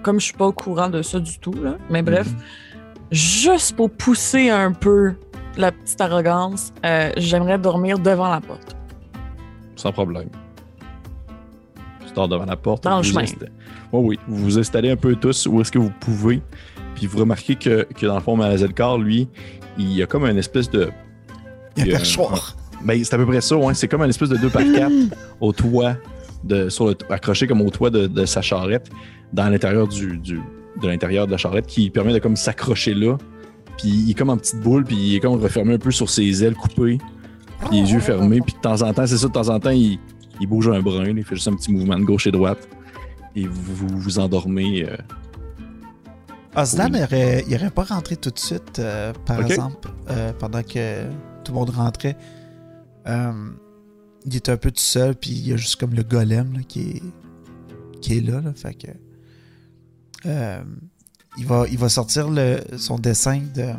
comme je suis pas au courant de ça du tout, là, mais bref,
Mhm.
juste pour pousser un peu la petite arrogance, euh, j'aimerais dormir devant la porte.
Sans problème. Tu dors devant la porte.
Dans le
vous
chemin.
insta- Oui, oui. Vous vous installez un peu tous où est-ce que vous pouvez. Puis vous remarquez que, que dans le fond, Malazelkar, lui, il y a comme une espèce de.
Il y a
Euh,
perchoir.
Ben, c'est à peu près ça, ouais. C'est comme une espèce de 2 par 4 au toit, de, sur le, accroché comme au toit de, de sa charrette, dans l'intérieur du, du- de l'intérieur de la charrette, qui permet de comme s'accrocher là. Puis il est comme en petite boule, puis il est comme refermé un peu sur ses ailes coupées, puis les yeux fermés, puis de temps en temps, c'est ça, de temps en temps, il, il bouge un brin, il fait juste un petit mouvement de gauche et droite, et vous vous, vous endormez. euh, Oui.
il aurait, il aurait pas rentré tout de suite, euh, par exemple, euh, pendant que tout le monde rentrait.
Euh, il est un peu tout seul, puis il y a juste comme le golem qui, est, qui est là. Fait que. euh, il, va, il va sortir le, son dessin de.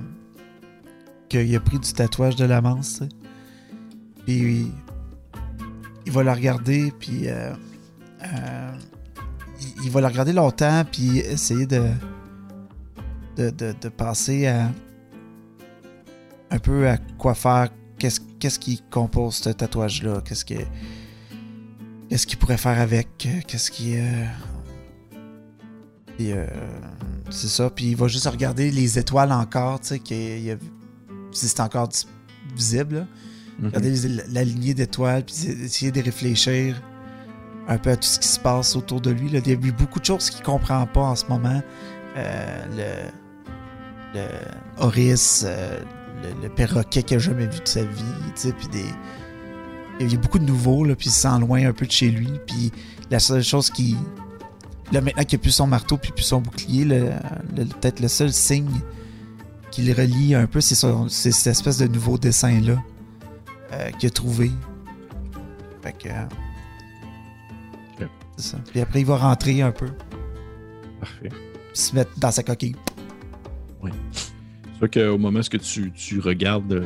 qu'il a pris du tatouage de la manse. Puis il va la regarder, puis euh, euh, il, va la regarder longtemps, puis essayer de, de, de, de penser à un peu à quoi faire, qu'est-ce qu'est-ce qui compose ce tatouage-là, qu'est-ce que qu'est-ce qu'il pourrait faire avec, qu'est-ce qui euh, euh, c'est ça, puis il va juste regarder les étoiles encore, tu sais, qu'il si c'est encore visible. Regarder les- la lignée d'étoiles, puis essayer de réfléchir un peu à tout ce qui se passe autour de lui. Là. Il y a eu beaucoup de choses qu'il ne comprend pas en ce moment. Euh, le, le Horis, euh, le, le perroquet qu'il n'a jamais vu de sa vie, tu sais, puis des... Il y a beaucoup de nouveaux, là, puis il se sent loin un peu de chez lui, puis la seule chose qui... Là, maintenant qu'il n'a plus son marteau, puis plus son bouclier, peut-être le seul signe qui le relie un peu, c'est son- c'est cette espèce de nouveau dessin-là euh, qu'il a trouvé. Fait que. euh. C'est ça. Puis après, il va rentrer un peu,
Parfait.
puis se mettre dans sa coquille.
C'est sûr qu'au moment où tu, regardes le,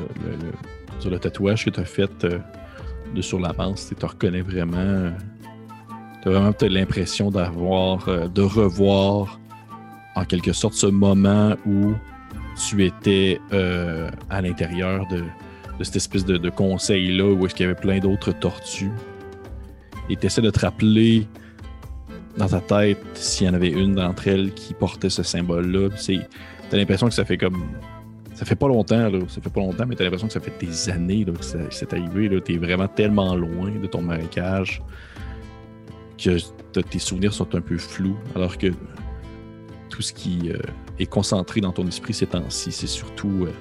sur le tatouage que tu as fait euh, de sur la manche, tu reconnais vraiment. Tu as vraiment l'impression d'avoir, euh, de revoir en quelque sorte ce moment où tu étais euh, à l'intérieur de, cette espèce de, conseil-là où est-ce qu'il y avait plein d'autres tortues. Et tu essaies de te rappeler dans ta tête s'il y en avait une d'entre elles qui portait ce symbole-là. T'as l'impression que ça fait comme. Ça fait pas longtemps, là. Ça fait pas longtemps, mais t'as l'impression que ça fait des années là, que ça- c'est arrivé. T'es vraiment tellement loin de ton marécage que tes souvenirs sont un peu flous. Alors que tout ce qui euh, est concentré dans ton esprit ces temps-ci, c'est surtout euh,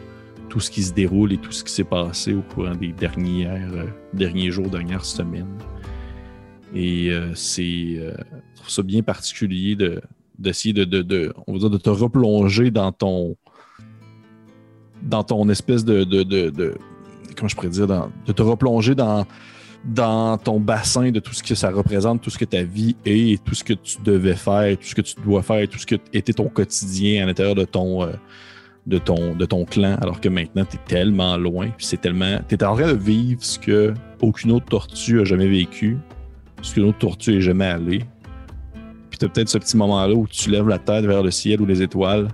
tout ce qui se déroule et tout ce qui s'est passé au courant des dernières, euh, derniers jours, dernières semaines. Et c'est. je trouve ça bien particulier de, d'essayer de, de, de- on va dire, de te replonger dans ton dans ton espèce de, de, de, comment je pourrais dire dans- de te replonger dans dans ton bassin de tout ce que ça représente, tout ce que ta vie est, et tout ce que tu devais faire, tout ce que tu dois faire, tout ce que était ton quotidien à l'intérieur de ton euh, de ton de ton clan, alors que maintenant tu es tellement loin, c'est tellement tu es en train de vivre ce que aucune autre tortue a jamais vécu, ce qu'une autre tortue est jamais allée. Puis tu as peut-être ce petit moment-là où tu lèves la tête vers le ciel ou les étoiles,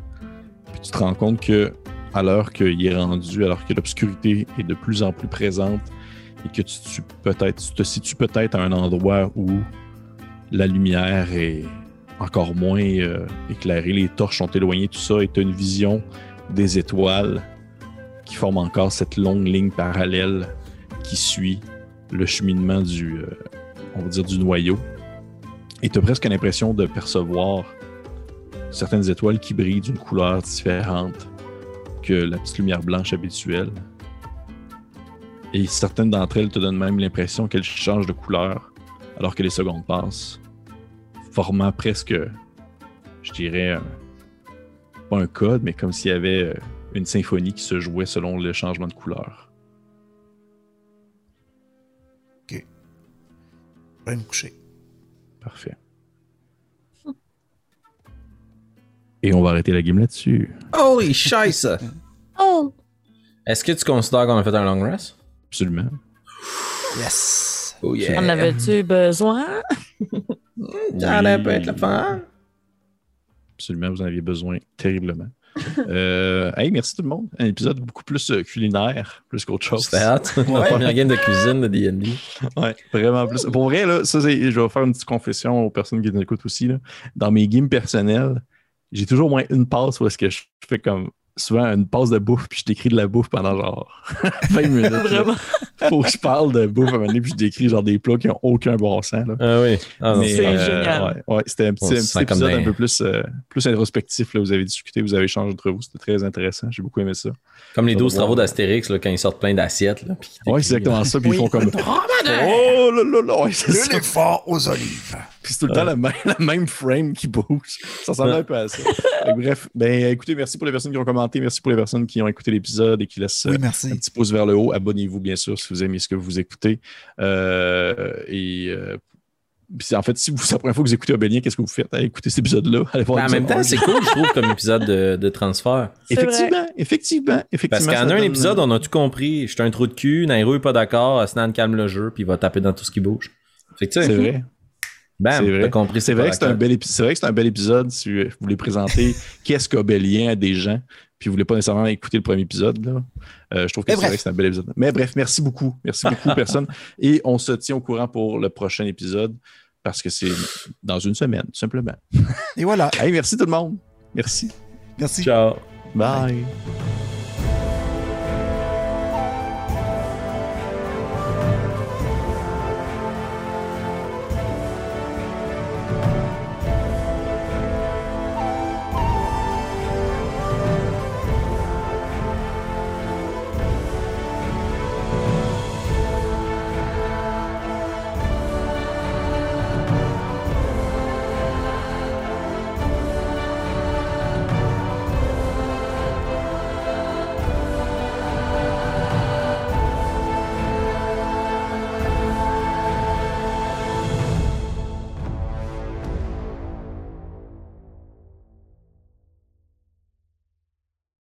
puis tu te rends compte que à l'heure qu'il est rendu, alors que l'obscurité est de plus en plus présente et que tu, te situes peut-être à un endroit où la lumière est encore moins euh, éclairée, les torches sont éloignées, tout ça, et tu as une vision des étoiles qui forment encore cette longue ligne parallèle qui suit le cheminement du, euh, noyau. Et tu as presque l'impression de percevoir certaines étoiles qui brillent d'une couleur différente que la petite lumière blanche habituelle. Et certaines d'entre elles te donnent même l'impression qu'elles changent de couleur alors que les secondes passent, formant presque, je dirais, pas un code, mais comme s'il y avait euh, une symphonie qui se jouait selon le changement de couleur.
Je vais me coucher.
Parfait. Et on va arrêter la game là-dessus.
Holy scheisse!
Oh!
Est-ce que tu considères qu'on a fait un long rest?
Absolument.
Yes!
Oh yeah!
En avais-tu besoin?
Ça allait pas être le fun.
Absolument, vous en aviez besoin terriblement. Euh, hey, merci tout le monde. Un épisode beaucoup plus euh, culinaire, plus qu'autre chose.
C'était hâte. La
Ouais.
première game de cuisine de D&D.
Ouais, vraiment plus. Pour vrai, là, ça, c'est- je vais faire une petite confession aux personnes qui nous écoutent aussi. Là. Dans mes games personnels, j'ai toujours au moins une passe où est-ce que je fais comme souvent une passe de bouffe, puis je décris de la bouffe pendant genre 20 minutes. là. Faut que je parle de bouffe à un moment donné, puis je décris genre des plats qui n'ont aucun bon sens. Là.
Ah oui. Ah
c'est
euh,
génial.
Ouais, ouais, c'était un petit, un petit épisode un peu plus, euh, plus introspectif. Là. Vous avez discuté, vous avez échangé entre vous. C'était très intéressant. J'ai beaucoup aimé ça.
Comme les
Ça
12
va
travaux d'Astérix, là, quand ils sortent plein d'assiettes. là, puis qu'ils
Ouais, c'est exactement ça. Puis
Oui.
ils font comme. Oh là là là, ouais, c'est
aux olives.
Puis c'est tout le temps la même, la même frame qui bouge. Ça ressemble un peu à ça. Bref, ben écoutez, merci pour les personnes qui ont commenté. Merci pour les personnes qui ont écouté l'épisode et qui laissent
Oui,
euh,
merci.
un petit pouce vers le haut. Abonnez-vous, bien sûr, si vous aimez ce que vous écoutez. Euh, et euh, en fait, si vous, c'est la première fois que vous écoutez Obélien, qu'est-ce que vous faites à écouter cet épisode-là? Allez voir
Ben, en même temps, c'est cool, je trouve, comme épisode de, de transfert.
Vrai.
Effectivement, effectivement, effectivement.
Parce qu'en un
donne-
épisode, on a tout compris. J'étais un trou de cul, Nairo est pas d'accord, Snan calme le jeu, puis il va taper dans tout ce qui bouge. Fait que tu sais,
C'est vrai.
bam,
c'est vrai.
compris.
C'est vrai, que c'est un bel épi- c'est vrai que c'est un bel épisode si vous voulez présenter qu'est-ce qu'Obélien à des gens, puis vous voulez pas nécessairement écouter le premier épisode. Là. Euh, je trouve que c'est vrai que c'est un bel épisode. Mais bref, merci beaucoup. Merci beaucoup, personne. Et on se tient au courant pour le prochain épisode parce que c'est dans une semaine, tout simplement.
Et voilà.
Hey, merci tout le monde. Merci.
Merci.
Ciao.
Bye.